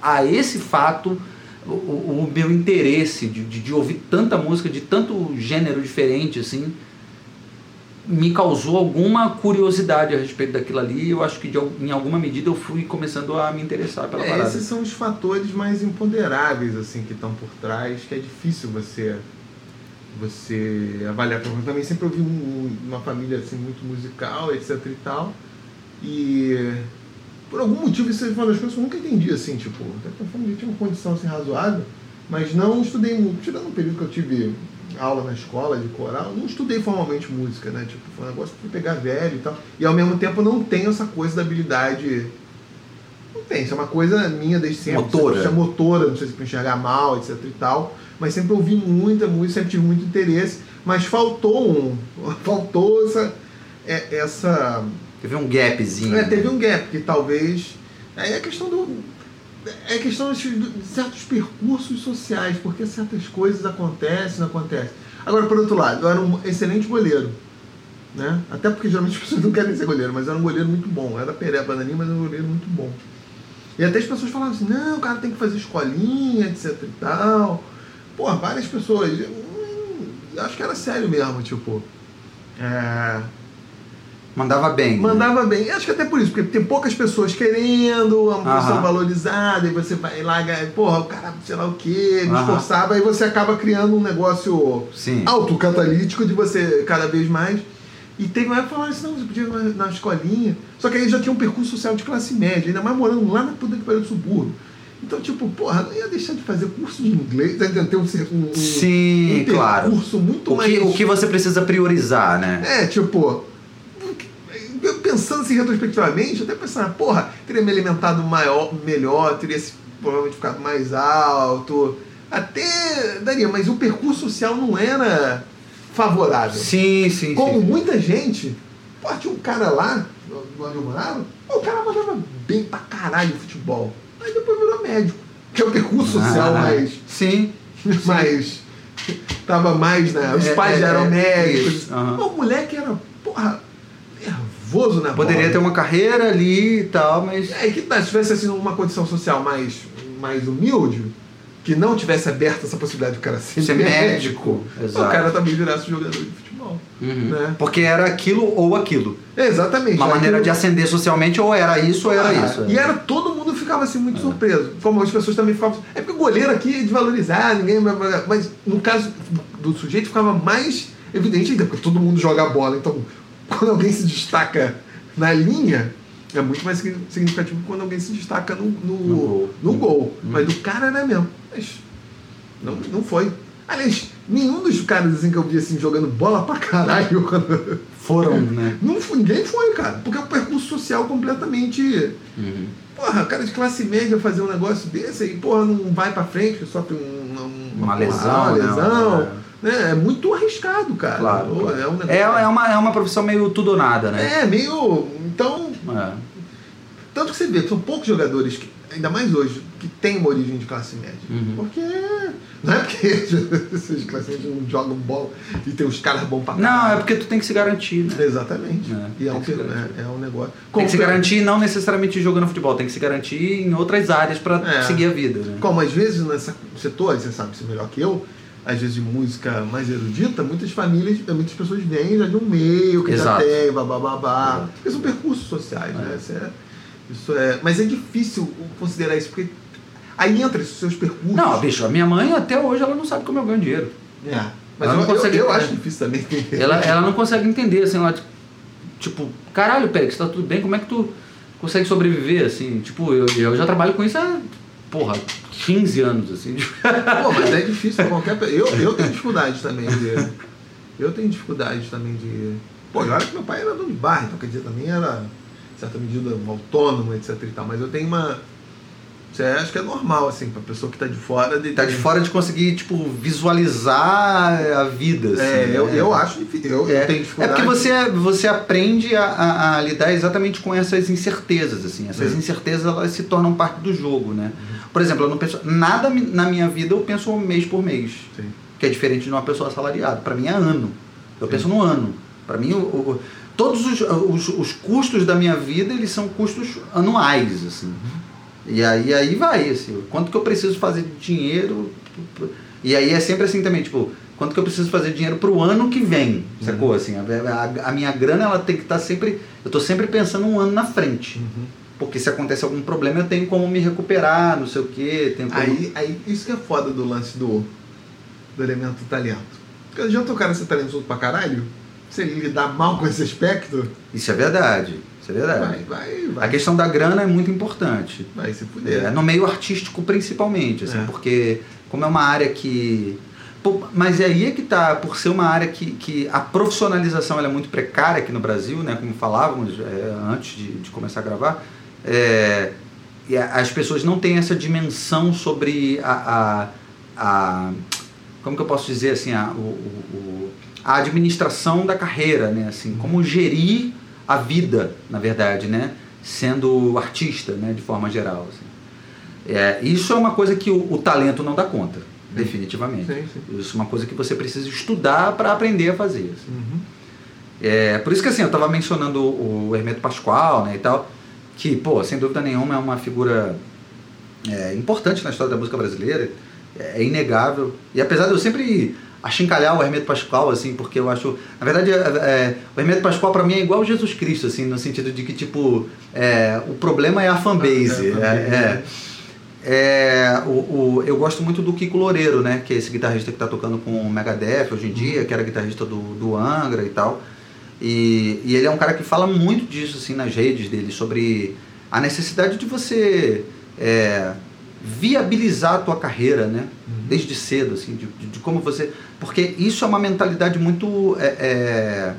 a esse fato o, o meu interesse de, de, de, ouvir tanta música, de tanto gênero diferente, assim, me causou alguma curiosidade a respeito daquilo ali. Eu acho que de, em alguma medida eu fui começando a me interessar pela é, parada. Esses são os fatores mais imponderáveis assim que estão por trás, que é difícil você você avaliar. Eu também sempre ouvi uma família assim muito musical, etc e tal. E por algum motivo isso é uma das coisas que eu nunca entendi assim, tipo, até que a família tinha uma condição assim razoável, mas não estudei muito, tirando um período que eu tive aula na escola de coral, não estudei formalmente música, né? Tipo, foi um negócio que fui pegar velho e tal. E ao mesmo tempo não tenho essa coisa da habilidade. Não tem, isso é uma coisa minha desde sempre. Motora. Isso é motora, não sei se para enxergar mal, etc e tal. Mas sempre ouvi muita música, sempre tive muito interesse. Mas faltou um. [LAUGHS] Faltou essa. É, essa teve um gapzinho. É, teve um gap, que talvez. Aí é a questão do é questão de certos percursos sociais, porque certas coisas acontecem, não acontecem. Agora, por outro lado, eu era um excelente goleiro. Né? Até porque geralmente as pessoas não querem ser goleiro, mas era um goleiro muito bom. Era pereba bananinha, mas era um goleiro muito bom. E até as pessoas falavam assim, não, o cara tem que fazer escolinha, etc e tal. Pô, várias pessoas. Eu, eu acho que era sério mesmo, tipo. É, Mandava bem. Né? Mandava né? bem. Acho que até por isso, porque tem poucas pessoas querendo, uma posição valorizada, e você vai lá, porra, o cara, sei lá o quê, me esforçava, aí você acaba criando um negócio Sim. autocatalítico de você cada vez mais. E teve uma época que assim, não, você podia ir na, na escolinha. Só que aí já tinha um percurso social de classe média, ainda mais morando lá na puta que pariu do subúrbio. Então, tipo, porra, não ia deixar de fazer curso de inglês, ainda ter um, um, Sim, um claro. curso muito o mais. Que, o que você precisa priorizar, né? É, tipo, eu pensando assim retrospectivamente, até pensando, porra, teria me alimentado maior, melhor, teria provavelmente ficado mais alto. Até daria, mas o percurso social não era favorável. Sim, sim. Como sim, muita gente, pô, tinha um cara lá, onde eu morava, o cara mandava bem pra caralho futebol. Aí depois virou médico. Que é o percurso social ah, mais. Sim. [LAUGHS] mais. Tava mais, né? Os é, pais é, eram é, médicos. Uhum. O moleque era, porra, nervoso na Poderia bola. ter uma carreira ali e tal, mas. É, que tá, se tivesse assim uma condição social mais, mais humilde, que não tivesse aberto essa possibilidade de cara ser, ser médico, médico o cara também virasse jogador de futebol. Uhum. Né? Porque era aquilo ou aquilo. Exatamente. Uma maneira aquilo... de ascender socialmente, ou era isso ou era ah, isso. E era todo mundo ficava assim muito é. surpreso. Como as pessoas também ficavam. É porque o goleiro aqui é desvalorizado, ninguém. Mas no caso do sujeito ficava mais evidente ainda, porque todo mundo joga bola. Então quando alguém se destaca na linha, é muito mais significativo quando alguém se destaca no, no, no gol. No gol. Hum. Mas do cara era mesmo. Mas não, não foi. Aliás, nenhum dos caras assim, que eu vi assim, jogando bola pra caralho [LAUGHS] quando... foram, né? Não, ninguém foi, cara. Porque é um percurso social completamente. Uhum. Porra, cara de classe média fazer um negócio desse aí, porra, não vai pra frente, sofre um, uma, uma, lesão. Uma lesão. Né? Né? É muito arriscado, cara. Claro. claro. É, um é, é, uma, é uma profissão meio tudo ou nada, né? É, meio. Então. É. Tanto que você vê que são poucos jogadores, que, ainda mais hoje, que têm uma origem de classe média. Uhum. Porque. Não é porque [LAUGHS] esses classe média não jogam bola e tem os caras bons pra Não, caralho. é porque tu tem que se garantir, né? Exatamente. É, e é um, é, é um negócio. Tem que se Como- garantir não necessariamente jogando futebol, tem que se garantir em outras áreas pra É. seguir a vida, né? Como às vezes nessa setor, você sabe isso melhor que eu, às vezes de música mais erudita, muitas famílias, muitas pessoas vêm já de um meio que Exato. já tem, babá. Porque são percursos sociais, né? É. Isso é, isso é, mas é difícil considerar isso, porque aí entra esses seus percursos. Não, bicho, a minha mãe até hoje ela não sabe como eu ganho dinheiro. É. Mas Ela eu, não consegue- eu, eu acho difícil também entender. Ela, ela não [LAUGHS] consegue entender, assim, ela, tipo, caralho, Pérez, tá tudo bem, como é que tu consegue sobreviver, assim? Tipo, eu, eu já trabalho com isso há, porra, 15 anos, assim. Pô, mas é difícil pra qualquer pessoa. Eu, eu tenho dificuldade também de. Eu tenho dificuldade também de. Pô, e olha que meu pai era dono de bar, então quer dizer, também era, em certa medida, um autônomo, etc e tal. Mas eu tenho uma. É, acho que é normal, assim, pra pessoa que tá de fora. De, tá de fora de conseguir, tipo, visualizar a vida, assim. É, eu, né? eu acho difícil. Eu, eu É, tenho é dificuldade. porque você, você aprende a, a- a lidar exatamente com essas incertezas, assim. Essas É. incertezas, elas se tornam parte do jogo, né? Por exemplo, eu não penso... Nada na minha vida eu penso mês por mês. Sim. Que é diferente de uma pessoa assalariada. Para mim é ano. Eu penso no ano. Para mim, o, o- todos os, os, os custos da minha vida, eles são custos anuais, assim. E aí, aí vai, assim, quanto que eu preciso fazer de dinheiro. E aí é sempre assim também, tipo, quanto que eu preciso fazer de dinheiro pro ano que vem, sacou? Assim, a, a- a minha grana, ela tem que estar sempre. Eu tô sempre pensando um ano na frente. Uhum. Porque se acontece algum problema, eu tenho como me recuperar, não sei o quê. Tenho como... Aí, aí, isso que é foda do lance do, do elemento talento. Porque adianta o cara ser talentoso pra caralho, se ele lidar mal com esse aspecto, Isso é verdade. Isso é verdade. vai, vai, vai. A questão da grana é muito importante. Vai se fuder. É, no meio artístico principalmente, assim, É. porque como é uma área que. Pô, mas é aí é que tá, por ser uma área que, que a profissionalização é muito precária aqui no Brasil, né? Como falávamos é, antes de, de começar a gravar, é, e as pessoas não têm essa dimensão sobre a. a, a- como que eu posso dizer assim, a, o, o- a administração da carreira, né? Assim, como gerir a vida, na verdade, né? Sendo artista, né? De forma geral. Assim. É, isso é uma coisa que o, o talento não dá conta, definitivamente. Sim, sim. Isso é uma coisa que você precisa estudar para aprender a fazer. assim. Uhum. É, por isso que assim, eu estava mencionando o, o Hermeto Pascoal né, e tal, que, pô, sem dúvida nenhuma é uma figura é, importante na história da música brasileira, é, é inegável. E apesar de eu sempre achincalhar o Hermeto Pascoal, assim, porque eu acho. Na verdade, é, é, o Hermeto Pascoal para mim é igual Jesus Cristo, assim, no sentido de que, tipo, é, o problema é a fanbase. É, é, fanbase. é. É, o, o- eu gosto muito do Kiko Loureiro, né? Que é esse guitarrista que está tocando com o Megadeth hoje em dia, que era guitarrista do, do Angra e tal. E, e ele é um cara que fala muito disso assim nas redes dele, sobre a necessidade de você é, viabilizar a tua carreira, né? Desde cedo, assim, de, de- de como você. Porque isso é uma mentalidade muito é, é,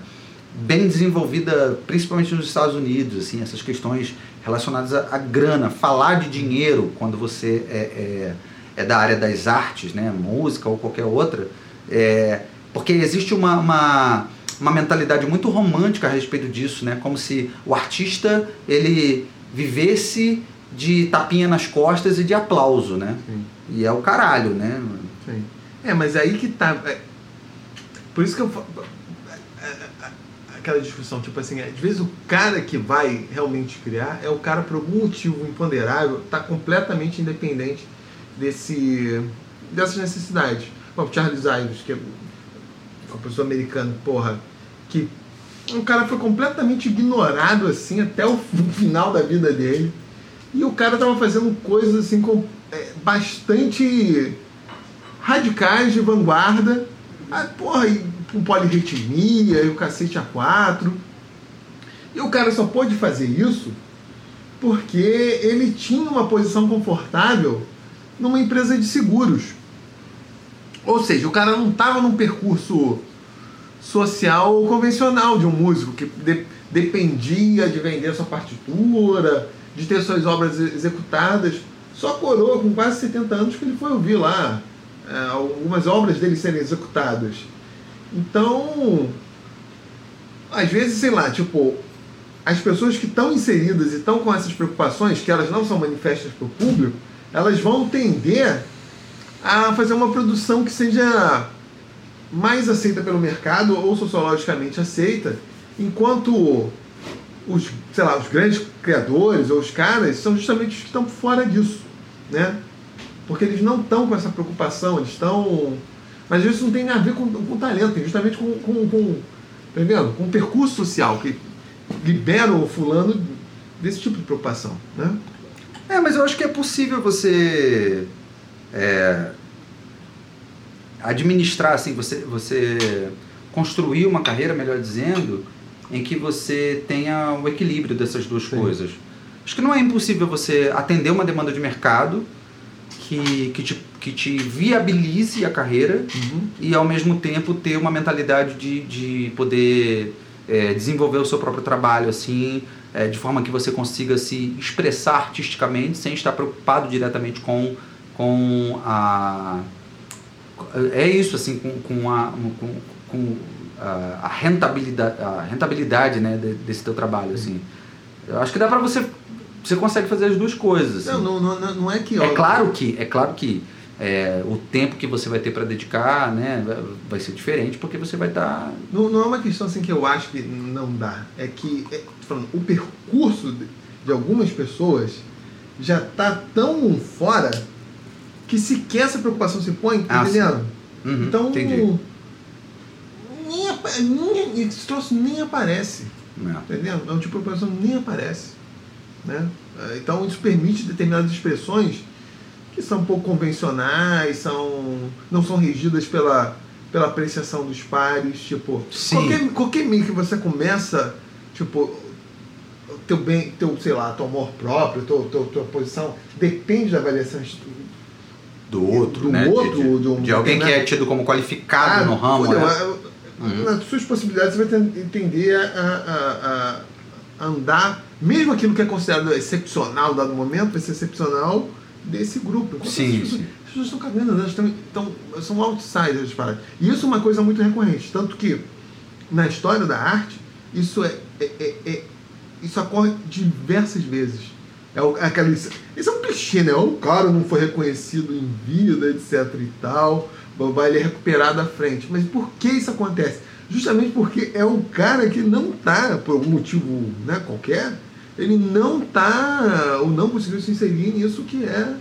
bem desenvolvida, principalmente nos Estados Unidos, assim, essas questões relacionadas à, à grana, falar de dinheiro quando você é, é, é da área das artes, né? Música ou qualquer outra. É, porque existe uma, uma, uma mentalidade muito romântica a respeito disso, né? Como se o artista ele vivesse de tapinha nas costas e de aplauso, né? Sim, E é o caralho, né? sim. É, mas aí que tá. é, por isso que eu é, é, é, Aquela discussão, tipo assim, às vezes o cara que vai realmente criar é o cara, por algum motivo imponderável, tá completamente independente desse, dessas necessidades. Bom, Charles Ives, que é uma pessoa americana, porra, que um cara foi completamente ignorado assim até o [LAUGHS] final da vida dele. E o cara tava fazendo coisas assim com, é, bastante radicais de vanguarda. Ah, porra, e com polirritmia e o cacete a quatro. E o cara só pôde fazer isso porque ele tinha uma posição confortável numa empresa de seguros. Ou seja, o cara não estava num percurso social convencional de um músico que de- dependia de vender sua partitura, de ter suas obras executadas. Só coroa com quase 70 anos que ele foi ouvir lá é, algumas obras dele serem executadas. Então, às vezes, sei lá, tipo, as pessoas que estão inseridas e estão com essas preocupações, que elas não são manifestas para o público, elas vão tender a fazer uma produção que seja mais aceita pelo mercado ou sociologicamente aceita, enquanto os, sei lá, os grandes criadores ou os caras são justamente os que estão fora disso, né? Porque eles não estão com essa preocupação, eles estão... Mas isso não tem a ver com, com talento, tem justamente com, com, com, tá vendo? com o percurso social, que libera o fulano desse tipo de preocupação, né? É, mas eu acho que é possível você é, administrar, assim, você, você construir uma carreira, melhor dizendo, em que você tenha o equilíbrio dessas duas Sim. coisas. Acho que não é impossível você atender uma demanda de mercado que, que, te, que te viabilize a carreira uhum. e ao mesmo tempo ter uma mentalidade de, de poder é, desenvolver o seu próprio trabalho assim é, de forma que você consiga se expressar artisticamente sem estar preocupado diretamente com, com a é isso assim com, com a com, com a rentabilidade a rentabilidade né desse teu trabalho assim eu acho que dá para você você consegue fazer as duas coisas assim. não, não, não, não é que é claro que é claro que é, o tempo que você vai ter para dedicar né, vai ser diferente porque você vai estar. Tá... Não, não é uma questão assim que eu acho que não dá. É que é, falando, o percurso de, algumas pessoas já está tão fora que sequer essa preocupação se põe, ah, entendendo? Uhum, então. Entendi. Nem, nem, esse troço nem aparece. Não. Entendendo? É um tipo de preocupação nem aparece. Né? Então isso permite determinadas expressões que são um pouco convencionais, são, não são regidas pela, pela apreciação dos pares. Tipo, Sim. qualquer, qualquer meio que você começa, tipo, teu bem, teu, sei lá, teu amor próprio, teu, teu, tua posição, depende da avaliação do outro, do né? Outro, de, de, um, de alguém né? que é tido como qualificado ah, no ramo. Fudeu, né? uhum. Nas suas possibilidades você vai entender a, a, a, andar, mesmo aquilo que é considerado excepcional dado momento, vai ser excepcional desse grupo. Sim, as, pessoas, as pessoas estão cagando, elas estão, estão, são outsiders para E isso é uma coisa muito recorrente. Tanto que na história da arte, isso é, é, é, é isso ocorre diversas vezes. É, é aquela, isso é um clichê, né? O cara não foi reconhecido em vida, etc e tal, vai ele recuperar da frente. Mas por que isso acontece? Justamente porque é o cara que não tá, por algum motivo né, qualquer, ele não está ou não conseguiu se inserir nisso que é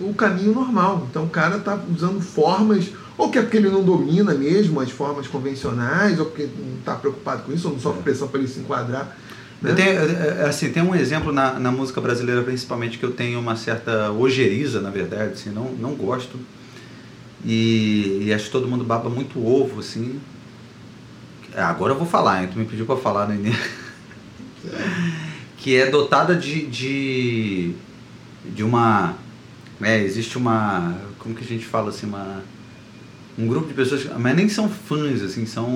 o caminho normal. Então o cara está usando formas, ou que é porque ele não domina mesmo as formas convencionais, ou porque não está preocupado com isso, ou não sofre pressão para ele se enquadrar. Né? Tenho, é, é, assim, tem um exemplo na, na música brasileira, principalmente, que eu tenho uma certa ojeriza, na verdade, assim, não, não gosto. E, e acho que todo mundo baba muito ovo, assim. Agora eu vou falar, hein? Tu me pediu para falar no início. [LAUGHS] que é dotada de, de, de uma. É, existe uma. Como que a gente fala assim? Uma, um grupo de pessoas, mas nem são fãs, assim, são.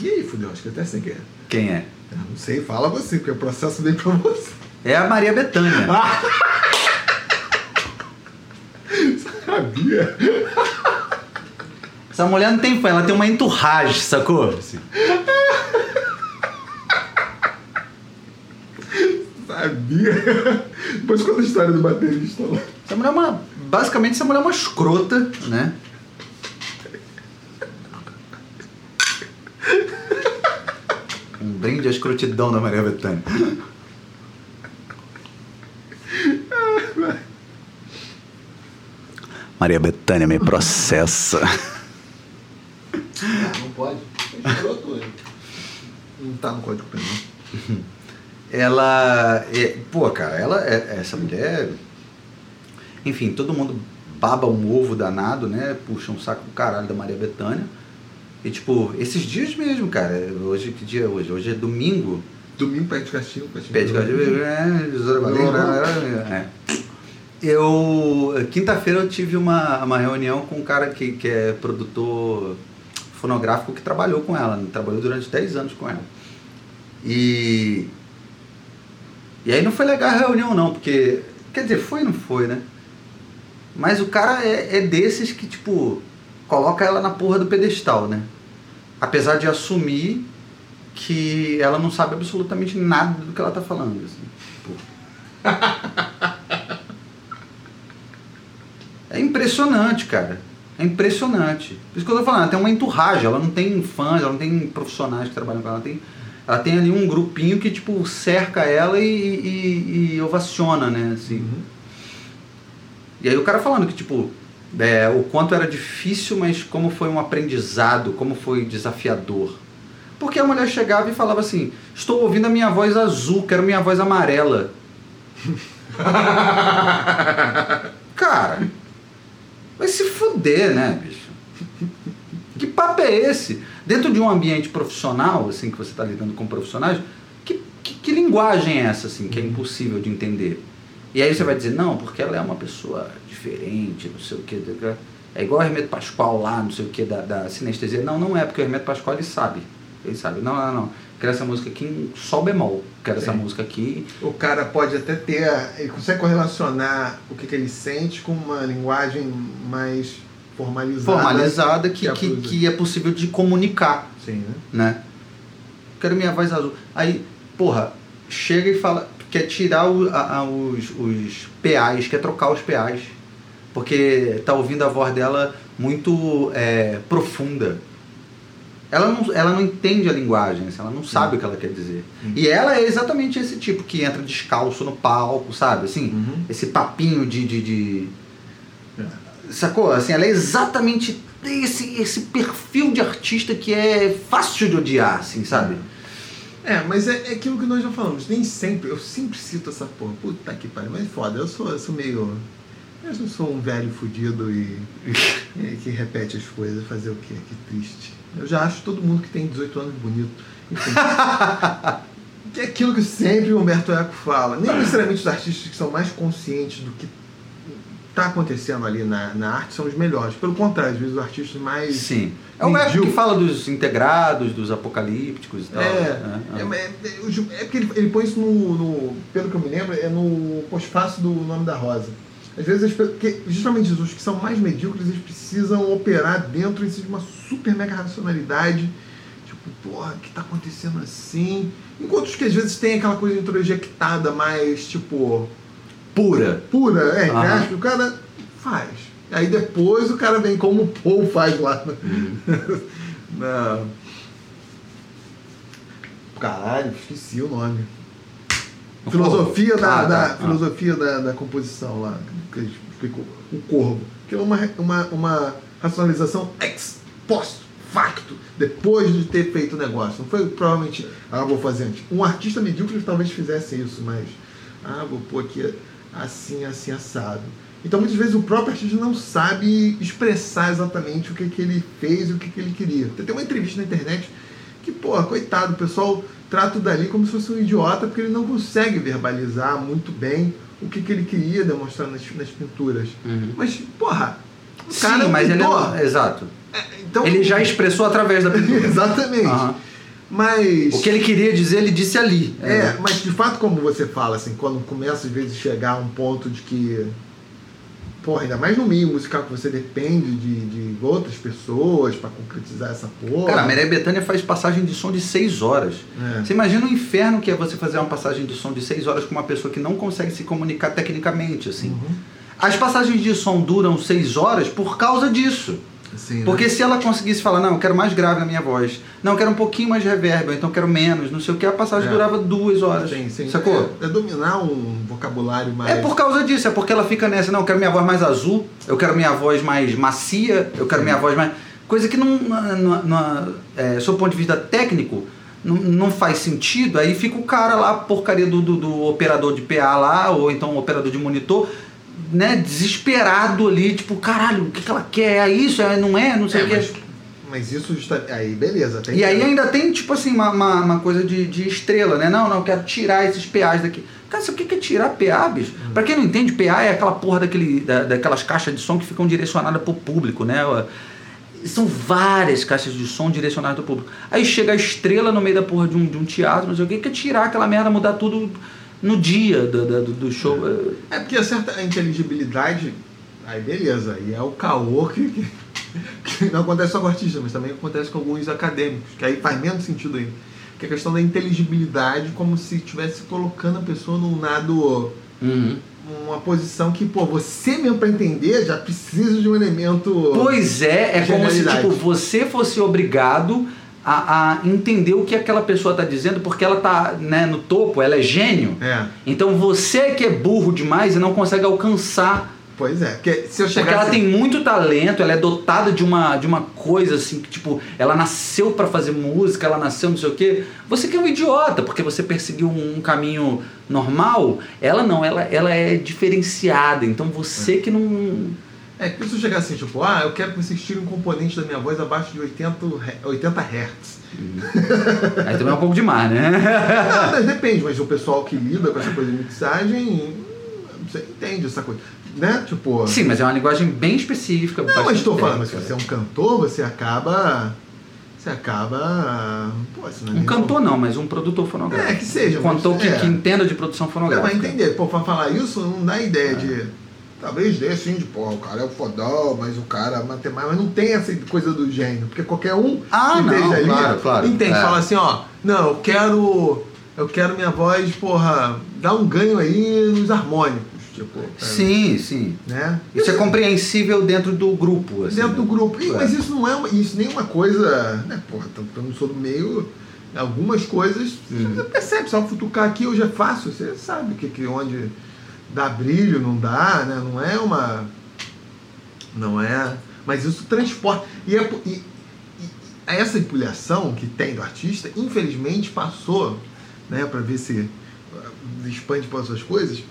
E aí, fudeu, acho que até sei quem é. Quem é? Eu não sei, fala você, porque o processo vem pra você. É a Maria Bethânia. Ah! [LAUGHS] Sabia? Essa mulher não tem fã, ela tem uma enturragem, sacou? Assim. Sabia? Depois conta a história do baterista lá. Essa mulher é uma. Basicamente, essa mulher é uma escrota, né? Brinde à escrotidão da Maria Bethânia. Maria Bethânia me processa. Ah, não pode. É escroto, Não tá no código penal ela. É, pô, cara, ela é, essa mulher. Enfim, todo mundo baba um ovo danado, né? Puxa um saco do caralho da Maria Bethânia. E tipo, esses dias mesmo, cara. Hoje, que dia é hoje? Hoje é domingo. Domingo pé de castigo. Pé de castigo. É. Eu. Quinta-feira eu tive uma, uma reunião com um cara que, que é produtor fonográfico que trabalhou com ela. Né? Trabalhou durante 10 anos com ela. E e aí não foi legal a reunião não, porque. Quer dizer, foi ou não foi, né? Mas o cara é, é desses que, tipo, coloca ela na porra do pedestal, né? Apesar de assumir que ela não sabe absolutamente nada do que ela tá falando. Assim. [LAUGHS] É impressionante, cara. É impressionante. Por isso que eu tô falando, ela tem uma enturragem, ela não tem fãs, ela não tem profissionais que trabalham com ela, ela tem, ela tem ali um grupinho que, tipo, cerca ela e, e, e ovaciona, né, assim. Uhum. E aí o cara falando que, tipo, é, o quanto era difícil, mas como foi um aprendizado, como foi desafiador. Porque a mulher chegava e falava assim, estou ouvindo a minha voz azul, quero minha voz amarela. [LAUGHS] Cara, vai se fuder, né, bicho? Que papo é esse? Dentro de um ambiente profissional, assim, que você está lidando com profissionais, que, que, que linguagem é essa, assim, que é impossível de entender? E aí você vai dizer, não, porque ela é uma pessoa diferente, não sei o que. É igual o Hermeto Pascoal lá, não sei o que, da, da sinestesia. Não, não é, porque o Hermeto Pascoal ele sabe. Ele sabe. Não, não, não. Quero essa música aqui em sol bemol. Quero essa música aqui. O cara pode até ter. Ele consegue correlacionar o que, que ele sente com uma linguagem mais formalizada. Formalizada que, que blusa. que é possível de comunicar, Sim, né? né? Quero minha voz azul. Aí, porra, chega e fala, quer tirar o- a- a- os, os PAs, quer trocar os PAs. Porque tá ouvindo a voz dela muito é, profunda. Ela não, ela não entende a linguagem, assim, ela não sabe o que ela quer dizer. Hum. E ela é exatamente esse tipo que entra descalço no palco, sabe? Assim, Uhum. esse papinho de, de, de- É. Sacou? Assim, ela é exatamente esse, esse perfil de artista que é fácil de odiar, assim, sabe? É, mas é, é aquilo que nós já falamos. Nem sempre, eu sempre cito essa porra. Puta que pariu, mas foda. Eu sou, eu sou meio. Eu não sou um velho fudido e, [LAUGHS] e que repete as coisas. Fazer o quê? Que triste. Eu já acho todo mundo que tem 18 anos bonito. Enfim. [LAUGHS] que é aquilo que sempre o Humberto Eco fala. Nem necessariamente os artistas que são mais conscientes do que está acontecendo ali na, na arte são os melhores. Pelo contrário, às vezes os artistas mais. Sim. É o que fala dos integrados, dos apocalípticos e tal. É, né? é, é, é, é porque ele, ele põe isso no, no- Pelo que eu me lembro, é no pós-fácil do Nome da Rosa. Às vezes, porque justamente os que são mais medíocres, eles precisam operar dentro de uma super mega racionalidade. Tipo, porra, o que tá acontecendo assim? Enquanto os que às vezes tem aquela coisa introjectada mais, tipo, Pura. pura, é, entre Aham. aspas, o cara faz. Aí depois o cara vem como o Paul faz lá. [LAUGHS] Na... Caralho, esqueci o nome. O Filosofia da, Ah, da- tá. Ah. filosofia da, da composição lá, que ele explicou. O corvo. Que é uma, uma, uma racionalização ex post facto, depois de ter feito o negócio. Não foi provavelmente, ah, vou fazer antes. Um artista medíocre talvez fizesse isso, mas, ah, vou pôr aqui assim, assim, assado. Então muitas vezes o próprio artista não sabe expressar exatamente o que, que ele fez e o que, que ele queria. Tem uma entrevista na internet que, pô, coitado, o pessoal trata o Dali como se fosse um idiota porque ele não consegue verbalizar muito bem o que, que ele queria demonstrar nas, nas pinturas. Uhum. Mas, porra, o Sim, cara é mas ele é. Exato. É, então, Ele já expressou através da pintura. [LAUGHS] Exatamente. Aham. Mas. O que ele queria dizer, ele disse ali. É, mas de fato, como você fala, assim, quando começa às vezes a chegar a um ponto de que. Porra, ainda mais no meio musical que você depende de, de outras pessoas pra concretizar essa porra. Cara, a Maria Bethânia faz passagem de som de 6 horas. É. Você imagina o inferno que é você fazer uma passagem de som de 6 horas com uma pessoa que não consegue se comunicar tecnicamente, assim. Uhum. As passagens de som duram 6 horas por causa disso. Assim, né? Porque se ela conseguisse falar, não, eu quero mais grave na minha voz, não, eu quero um pouquinho mais reverb, então eu quero menos, não sei o que, a passagem É. durava duas horas. Sim, sim. Sacou? É, é dominar um vocabulário mais. É por causa disso, é porque ela fica nessa, não, eu quero minha voz mais azul, eu quero minha voz mais macia, eu quero minha voz mais. Coisa que não, não, não, é, sob o ponto de vista técnico, não, não faz sentido, aí fica o cara lá, porcaria do, do, do operador de PA lá, ou então o operador de monitor, né, desesperado ali, tipo, caralho, o que, que ela quer? É isso? É, não é? Não sei É, o que. mas, mas isso justa... Aí, beleza. Tem E aí ainda tem, tipo assim, uma, uma, uma coisa de, de estrela, né? Não, não, eu quero tirar esses PAs daqui. Cara, sabe o que é tirar PA, bicho? Pra quem não entende, PA é aquela porra daquele, da, daquelas caixas de som que ficam direcionadas pro público, né? São várias caixas de som direcionadas pro público. Aí chega a estrela no meio da porra de um, de um teatro, sei o que, quer tirar aquela merda, mudar tudo no dia do, do, do show. É porque a certa inteligibilidade, aí beleza, aí é o caô que, que, que não acontece só com artistas, mas também acontece com alguns acadêmicos, que aí faz menos sentido ainda. que é a questão da inteligibilidade, como se estivesse colocando a pessoa num lado. Uhum. Uma posição que, pô, você mesmo para entender já precisa de um elemento. Pois é, é como se tipo, você fosse obrigado a, a entender o que aquela pessoa está dizendo, porque ela tá né, no topo, ela é gênio. É, Então você que é burro demais e não consegue alcançar. pois é. Porque se eu Porque chegar. ela tem muito talento, ela é dotada de uma, de uma coisa assim, que tipo, ela nasceu para fazer música, ela nasceu não sei o quê. Você que é um idiota, porque você perseguiu um, um caminho normal, ela não, ela, ela é diferenciada. Então você que não. É, porque se eu chegar assim, tipo, ah, eu quero que vocês tirem um componente da minha voz abaixo de 80, Hz- 80 Hz. Aí também é um pouco demais, né? Não, mas depende, mas o pessoal que lida com essa coisa de mixagem, você entende essa coisa. Né? Tipo. Sim, mas é uma linguagem bem específica. Não, mas estou falando, mas se você é um cantor, você acaba. Você acaba. Pô, isso não é Um cantor não, mas um produtor fonográfico. É, que seja, Um cantor mas- que, é. que entenda de produção fonográfica. vai entender. Pô, pra falar isso, não dá ideia É. de. Talvez dê assim, de, pô, o cara é o fodão, mas o cara é matemático. Mas não tem essa coisa do gênio. Porque qualquer um Ah, que esteja ali claro, claro. entende. É. Fala assim, ó, não, eu quero. Eu quero minha voz, porra, dar um ganho aí nos harmônicos. Tipo, pra- Sim, sim. né? Isso é compreensível dentro do grupo. Assim, dentro do né? grupo. Ih, É. mas isso não é uma, isso nem uma coisa, né, porra, eu não sou do meio, algumas coisas Uhum. você percebe, só futucar aqui hoje é fácil, você sabe que, que onde dá brilho, não dá, né? Não é uma não é, mas isso transporta e, é, e, e essa empilhação que tem do artista, infelizmente passou, né, para ver se uh, expande para outras coisas,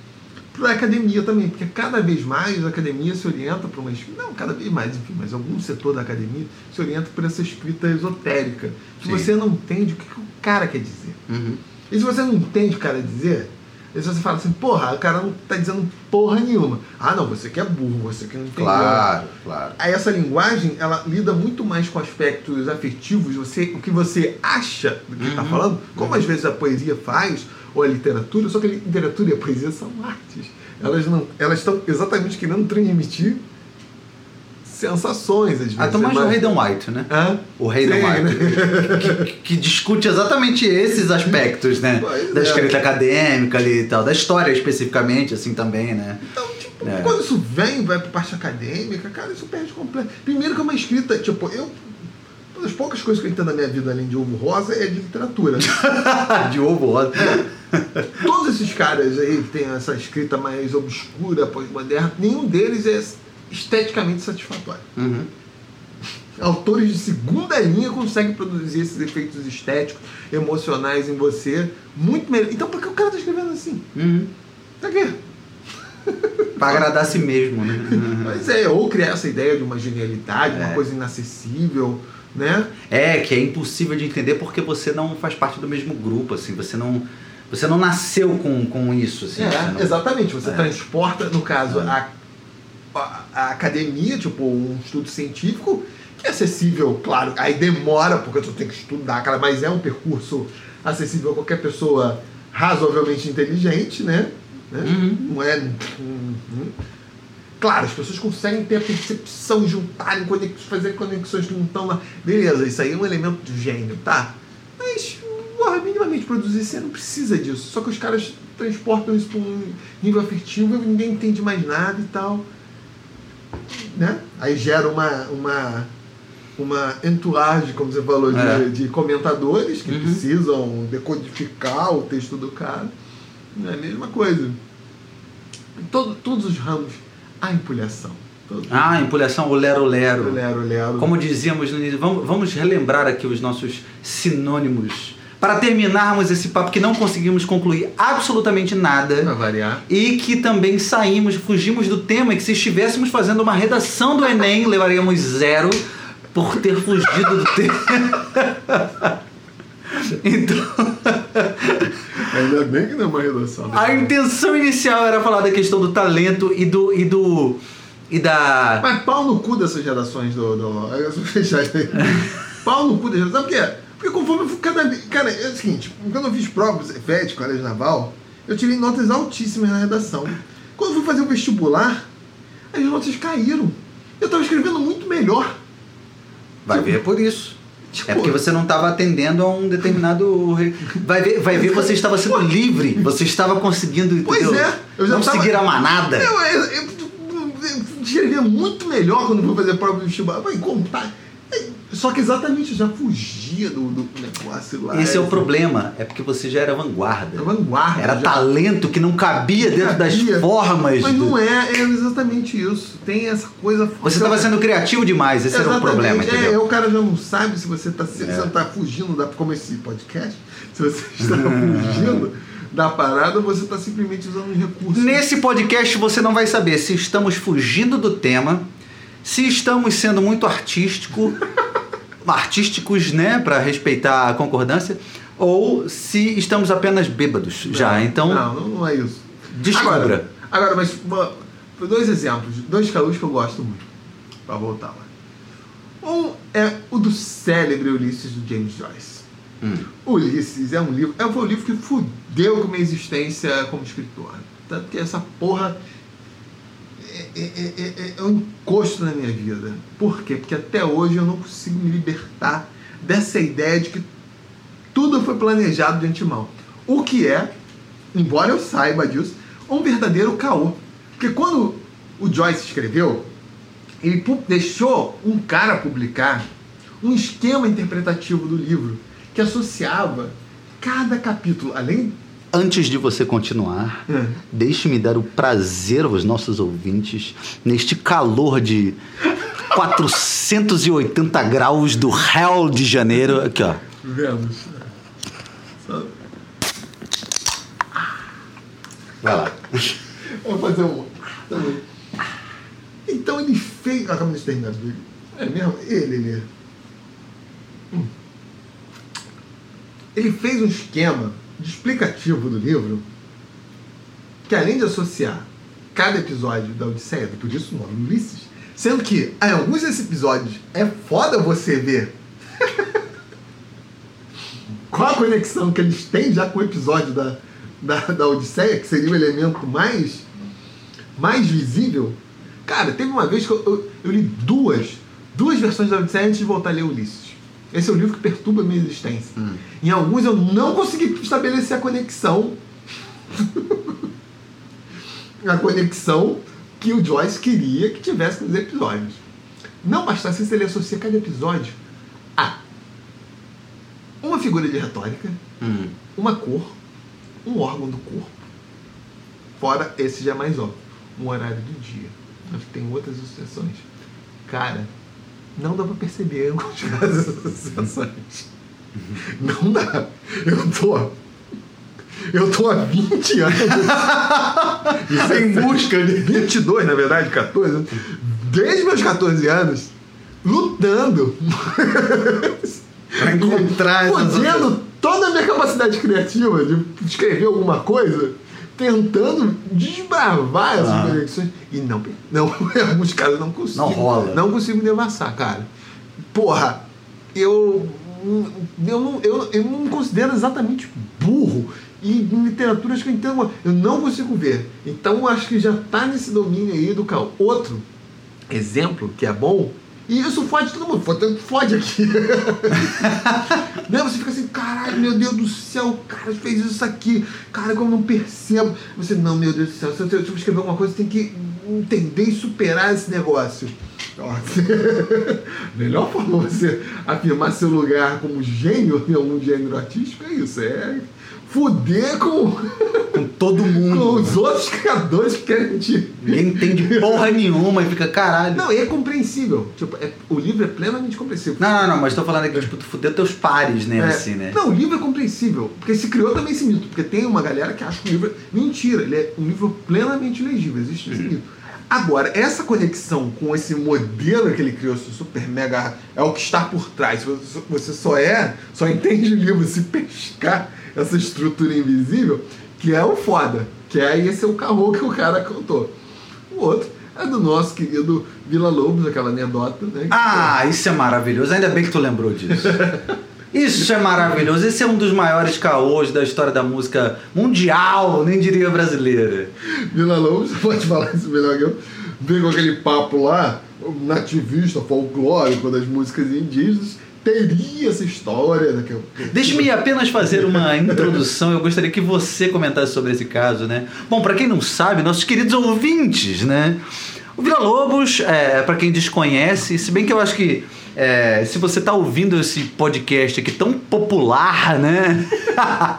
para a academia também, porque cada vez mais a academia se orienta para uma não cada vez mais, enfim, mas algum setor da academia se orienta por essa escrita esotérica, que Sim. você não entende o que, que o cara quer dizer. Uhum. E se você não entende o que o cara dizer, aí você fala assim, porra, o cara não tá dizendo porra nenhuma. Ah, não, você que é burro, você que não entendeu. Claro, claro. Aí essa linguagem, ela lida muito mais com aspectos afetivos, você, o que você acha do que está Uhum. falando, como às vezes a poesia faz, ou a literatura, só que a literatura e a poesia são artes. Elas não, elas estão exatamente querendo transmitir sensações, às vezes. Ah, então mais o Hayden White, né? Hã? O Hayden Sim, White. né? que, que discute exatamente esses aspectos, né? Pois da é. escrita acadêmica ali e tal, da história especificamente, assim também, né? Então, tipo, É. quando isso vem, vai pra parte acadêmica, cara, isso perde completo. Primeiro que é uma escrita, tipo, eu. Uma das poucas coisas que eu entendo na minha vida, além de ovo rosa, é de literatura. [LAUGHS] De ovo rosa. Todos esses caras aí que tem essa escrita mais obscura, pós-moderna, nenhum deles é esteticamente satisfatório. Uhum. Autores de segunda linha conseguem produzir esses efeitos estéticos, emocionais em você muito melhor. Então, por que o cara tá escrevendo assim? Uhum. Pra quê? [LAUGHS] Pra agradar a si mesmo, né? [LAUGHS] Mas é, ou criar essa ideia de uma genialidade, É. uma coisa inacessível, né? É, que é impossível de entender porque você não faz parte do mesmo grupo, assim, você não, você não nasceu com, com isso, assim. você É, não- exatamente. Você É. transporta, no caso, É. a, a, academia, tipo, um estudo científico, que é acessível, claro, aí demora, porque tu tem que estudar, cara, mas é um percurso acessível a qualquer pessoa razoavelmente inteligente, né? Né? Uhum. Não é. hum, hum. Claro, as pessoas conseguem ter a percepção, juntarem, conex, fazer conexões que não estão lá. Beleza, isso aí é um elemento de gênio, tá? Mas, porra, minimamente produzir você não precisa disso. Só que os caras transportam isso para um nível afetivo e ninguém entende mais nada e tal. Né? Aí gera uma, uma, uma entourage, como você falou, de, É. de comentadores que Uhum. precisam decodificar o texto do cara. É a mesma coisa. Em todo, todos os ramos há empulhação. Todos Ah, empulhação, o lero lero. os- lero, lero. Como dizíamos no início, vamos, vamos relembrar aqui os nossos sinônimos para terminarmos esse papo que não conseguimos concluir absolutamente Pra nada variar. e que também saímos, fugimos do tema e que se estivéssemos fazendo uma redação do Enem levaríamos zero por ter fugido do tema. [LAUGHS] Então, [LAUGHS] Ainda bem que não é uma redação. né? a intenção inicial era falar da questão do talento e do e do e da Mas pau no cu dessas redações do. do... [LAUGHS] Pau no cu dessas Sabe por quê? Porque conforme eu fui cada vez. Cara, é o seguinte, quando eu fiz provas FET, colégio naval, eu tirei notas altíssimas na redação. Quando eu fui fazer o vestibular, as notas caíram. Eu tava escrevendo muito melhor. vai ver por isso. Tipo, É porque você não estava atendendo a um determinado. Vai ver, vai ver você estava sendo livre, você estava conseguindo. Pois entendeu? é, eu já não tava- seguir a manada. Eu, eu, eu, eu escrevia muito melhor quando fui fazer prova de vestibular. Vai contar. Só que exatamente eu já fugia do, do negócio lá. Esse é o problema, é porque você já era vanguarda. É vanguarda. Era já. talento que não cabia dentro das Cabia. formas. Mas do- não é, é exatamente isso. Tem essa coisa. Você estava sendo criativo demais, esse era o Exatamente. problema, É, entendeu? o cara já não sabe se você está se É. você tá fugindo da. Como esse podcast, se você [LAUGHS] está fugindo da parada, você está simplesmente usando um recurso. Nesse podcast você não vai saber se estamos fugindo do tema, se estamos sendo muito artístico, [LAUGHS] artísticos, né, para respeitar a concordância, ou se estamos apenas bêbados já. Então, Não, não, não é isso. descubra. Agora, agora mas uma- dois exemplos, dois calos que eu gosto muito, para voltar lá. Um é o do célebre Ulisses do James Joyce. Hum. Ulisses é um livro, é, foi um livro que fudeu com a minha existência como escritor. Tanto que essa porra é, é, é, é- é um encosto na minha vida. Por quê? Porque até hoje eu não consigo me libertar dessa ideia de que tudo foi planejado de antemão. O que é, embora eu saiba disso, um verdadeiro caô. Porque quando o Joyce escreveu, ele deixou um cara publicar um esquema interpretativo do livro que associava cada capítulo, além Antes de você continuar, É. deixe-me dar o prazer aos nossos ouvintes neste calor de 480 graus do Hell de Janeiro. Aqui, ó. Vemos. Vai lá. Vou fazer um. Também. Então ele fez. Acabamos de terminar dele. É mesmo? Ele, ele. Hum. Ele fez um esquema explicativo do livro que além de associar cada episódio da Odisseia, por isso o nome Ulisses, sendo que em alguns desses episódios é foda você ver [LAUGHS] qual a conexão que eles têm já com o episódio da, da, da Odisseia, que seria o elemento mais, mais visível. Cara, teve uma vez que eu, eu, eu li duas, duas versões da Odisseia antes de voltar a ler Ulisses. Esse é o livro que perturba a minha existência. Hum. Em alguns eu não consegui estabelecer a conexão. [LAUGHS] a conexão que o Joyce queria que tivesse nos episódios. Não bastasse se ele associa cada episódio a uma figura de retórica, Hum. uma cor, um órgão do corpo. Fora esse já é mais óbvio, um horário do dia. Mas tem outras associações. Cara, não dá pra perceber [LAUGHS] algumas dessas associações. Não dá. Eu tô. Eu tô há 20 anos. Isso [LAUGHS] é em busca de [LAUGHS] 22, na verdade, 14. Desde meus 14 anos, lutando Pra encontrar essas Fodendo toda a minha capacidade criativa de escrever alguma coisa, tentando desbravar essas Ah. conexões. E não, não, [LAUGHS] em alguns casos não consigo. Não rola. Não consigo devassar, cara. Porra, eu. Eu não, eu, eu não me considero exatamente burro. E em literatura acho que eu entendo, eu não consigo ver. Então acho que já tá nesse domínio aí do cal. Outro exemplo que é bom, e isso fode todo mundo, fode, fode aqui. [LAUGHS] né? Você fica assim, caralho, meu Deus do céu, o cara fez isso aqui, cara, como eu não percebo. Você, não, meu Deus do céu, se eu, se escrever alguma coisa, tem que entender e superar esse negócio. [LAUGHS] Melhor forma você afirmar seu lugar como gênio [LAUGHS] algum gênero artístico é isso, é fuder com, Com todo [LAUGHS] com mundo. os outros criadores que querem te. Ninguém entende porra nenhuma e fica caralho. Não, e é compreensível. Tipo, é- o livro é plenamente compreensível. Não, não, não, mas tô falando aqui, tipo, tu fudeu teus pares, né? É, Assim, né? Não, o livro é compreensível. Porque se criou também esse mito. Porque tem uma galera que acha que o livro. é- Mentira, ele é um livro plenamente legível. Existe esse mito. Agora, essa conexão com esse modelo que ele criou, super mega. É o que está por trás. Você- Você só é, só entende o livro se pescar essa estrutura invisível, que é o foda. Que é esse é o carro que o cara contou. O outro é do nosso querido Vila Lobos, aquela anedota, né? Ah, isso é maravilhoso. Ainda bem que tu lembrou disso. [LAUGHS] Isso é maravilhoso. Esse é um dos maiores caôs da história da música mundial, nem diria brasileira. Vila Lobos, [LAUGHS] pode falar isso melhor que eu. Vem com aquele papo lá, nativista, folclórico das músicas indígenas, teria essa história. Né, Deixe-me apenas fazer uma introdução. Eu gostaria que você comentasse sobre esse caso, né? Bom, para quem não sabe, nossos queridos ouvintes, né? O Vila Lobos, é, para quem desconhece, se bem que eu acho que é, se você está ouvindo esse podcast aqui tão popular, né?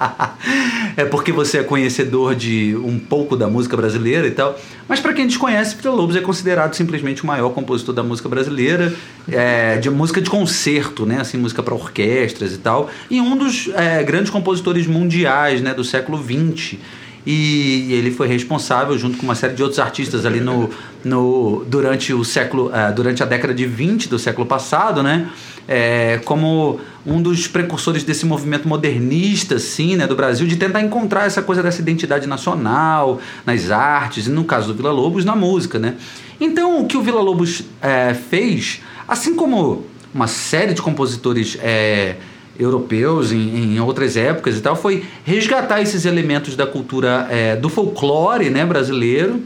[LAUGHS] é porque você é conhecedor de um pouco da música brasileira e tal. Mas para quem desconhece, Vila Lobos é considerado simplesmente o maior compositor da música brasileira, é, de música de concerto, né? Assim, música para orquestras e tal. E um dos é, grandes compositores mundiais, né? Do século XX e ele foi responsável junto com uma série de outros artistas ali no, no durante o século uh, durante a década de 20 do século passado né? É, como um dos precursores desse movimento modernista assim né do Brasil de tentar encontrar essa coisa dessa identidade nacional nas artes e no caso do Vila Lobos na música né? Então o que o Vila Lobos é, fez assim como uma série de compositores é, europeus em, em, outras épocas e tal, foi resgatar esses elementos da cultura é, do folclore né, brasileiro,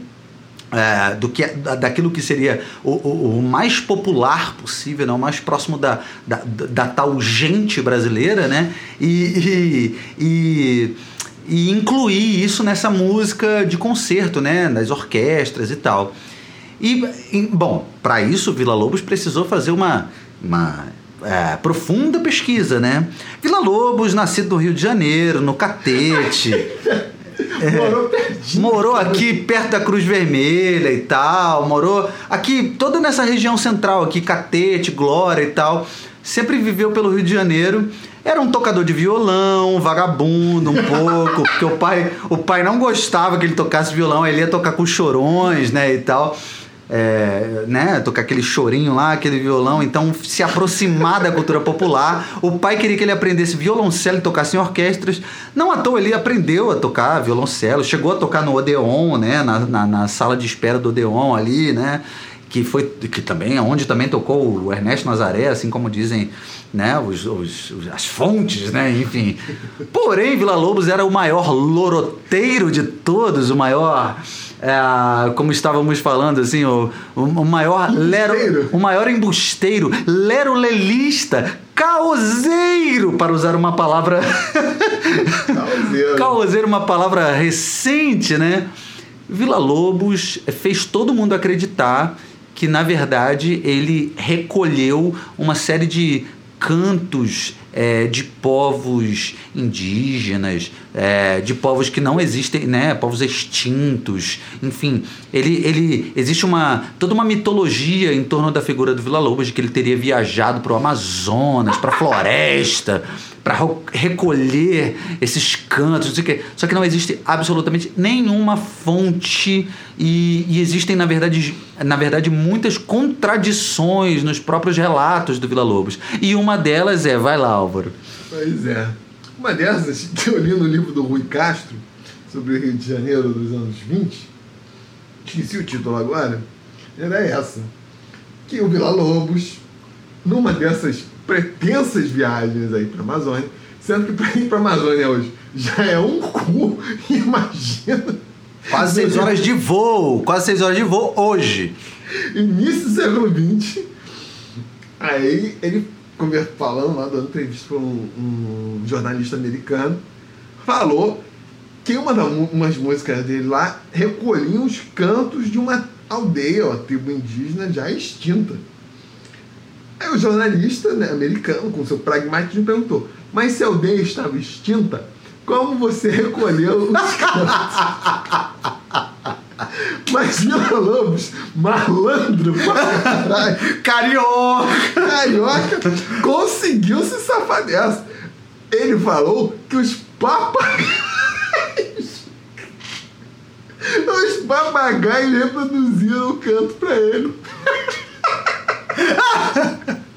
é, do que, daquilo que seria o, o, o, mais popular possível, né, o mais próximo da, da, da tal gente brasileira, né, e, e, e, e incluir isso nessa música de concerto, né, das orquestras e tal. E, bom, para isso, Vila Lobos precisou fazer uma, uma é, profunda pesquisa, né? Vila Lobos, nascido no Rio de Janeiro, no Catete. [LAUGHS] É, morou pertinho. Morou aqui perto da Cruz Vermelha e tal. Morou aqui, toda nessa região central aqui, Catete, Glória e tal. Sempre viveu pelo Rio de Janeiro. Era um tocador de violão, vagabundo um pouco, porque o pai, o pai não gostava que ele tocasse violão, ele ia tocar com chorões, né, e tal é, né, tocar aquele chorinho lá, aquele violão, então se aproximar da cultura popular. O pai queria que ele aprendesse violoncelo e tocasse em orquestras. Não à toa ele aprendeu a tocar violoncelo, chegou a tocar no Odeon, né, na, na, na sala de espera do Odeon ali, né, que foi que também onde também tocou o Ernesto Nazaré, assim como dizem né, os, os, as fontes, né, enfim. Porém, Vila Lobos era o maior loroteiro de todos, o maior é, como estávamos falando, assim, o, o maior lero, o maior embusteiro, lerolelista, caoseiro, para usar uma palavra. caoseiro. caoseiro, uma palavra recente, né? Vila Lobos fez todo mundo acreditar que, na verdade, ele recolheu uma série de cantos é, de povos indígenas, é, de povos que não existem, né, povos extintos, enfim, ele, ele existe uma toda uma mitologia em torno da figura do Vila Lobos de que ele teria viajado para o Amazonas, para a floresta, para recolher esses cantos, não sei o quê. Só que não existe absolutamente nenhuma fonte e, e, existem, na verdade, na verdade, muitas contradições nos próprios relatos do Vila Lobos. E uma delas é, vai lá, Álvaro. Pois é. Uma dessas que [LAUGHS] eu li no livro do Rui Castro, sobre o Rio de Janeiro dos anos 20, esqueci o título agora, era essa. Que o Vila Lobos, numa dessas pretensas viagens aí para a Amazônia, sendo que para ir para a Amazônia hoje já é um cu, [LAUGHS] imagina. Quase seis horas de voo, quase seis horas de voo hoje. Início do século XX. Aí ele falando lá, dando entrevista para um, um, jornalista americano, falou que uma das umas músicas dele lá recolhia os cantos de uma aldeia, uma tribo indígena já extinta. Aí o jornalista né, americano, com seu pragmatismo, perguntou: Mas se a aldeia estava extinta, como você [LAUGHS] recolheu os cantos? [LAUGHS] Mas Vila Lobos, malandro [LAUGHS] carioca, carioca, conseguiu se safar dessa. Ele falou que os papagaios. Os papagaios reproduziram o canto pra ele. [LAUGHS]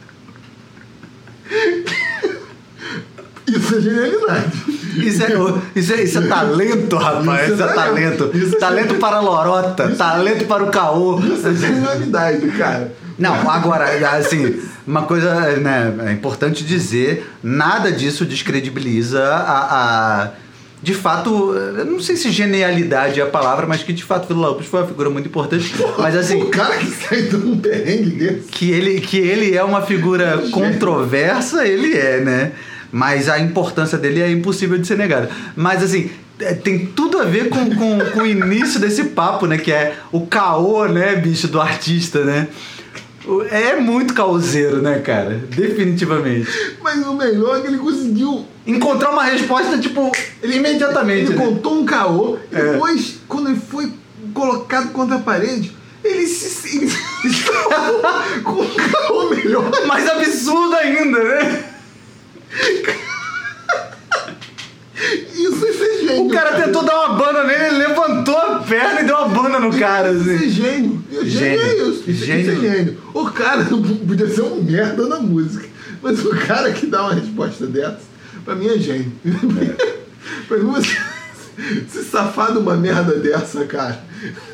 Isso é genialidade. Isso é, isso é, isso é talento, rapaz. Isso, é, é talento. Isso é talento para a lorota, isso, talento para o caô. Isso é genialidade, cara. Não, agora, assim, uma coisa né, é importante dizer: nada disso descredibiliza a, a de fato, eu não sei se genialidade é a palavra, mas que de fato Vila Lobos foi uma figura muito importante. Mas assim. O cara que sai de um perrengue desse. Que ele, que ele é uma figura controversa, ele é, né? Mas a importância dele é impossível de ser negada. Mas assim, é, tem tudo a ver com, com, com o início desse papo, né? Que é o caô, né, bicho, do artista, né? É muito causeiro, né, cara? Definitivamente. Mas o melhor é que ele conseguiu encontrar uma resposta, tipo, ele imediatamente. Ele né? contou um caô, É. depois, quando ele foi colocado contra a parede, ele se. Ele [LAUGHS] com um caô melhor. Mais absurdo ainda, né? [LAUGHS] Isso é ser gênio. O cara tentou dar uma banda nele, ele levantou a perna e deu uma banda no cara, Isso é assim. gênio. Gênio, Gênio. é isso. Isso, Gênio. isso é gênio. O cara [LAUGHS] podia ser um merda na música. Mas o cara que dá uma resposta dessa, pra mim é gênio. [LAUGHS] pra mim você se safar de uma merda dessa, cara,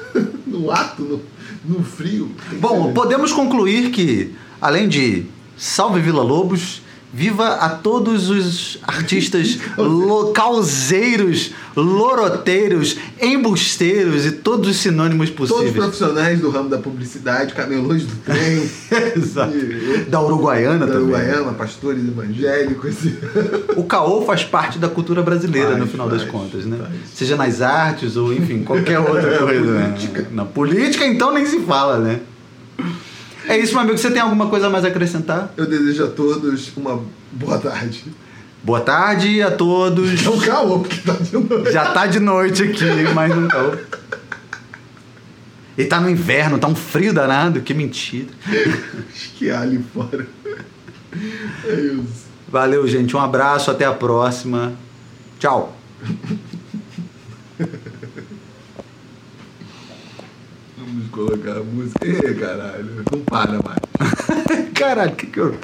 [LAUGHS] no ato, no, no frio. Bom, podemos concluir que, além de Salve Vila Lobos, viva a todos os artistas lo- causeiros, loroteiros, embusteiros e todos os sinônimos Todos os possíveis. profissionais do ramo da publicidade, camelôs do trem, [LAUGHS] Exato. e- Da Uruguaiana da também. Uruguaiana, pastores evangélicos. O caô faz parte da cultura brasileira, Faz, no final das faz, contas, né? faz. Seja nas artes ou, enfim, qualquer outra [LAUGHS] coisa. né? Política. Na política, então, nem se fala, né? É isso, meu amigo. Você tem alguma coisa mais a acrescentar? Eu desejo a todos uma boa tarde. Boa tarde a todos. Um caô, porque tá de noite. Já tá de noite aqui, mas não. E tá no inverno, tá um frio danado, que mentira. esquiar ali fora. É isso. Valeu, gente. Um abraço, até a próxima. Tchau. colocar a música. Ê, caralho, não para mais. [LAUGHS] caralho, que que eu.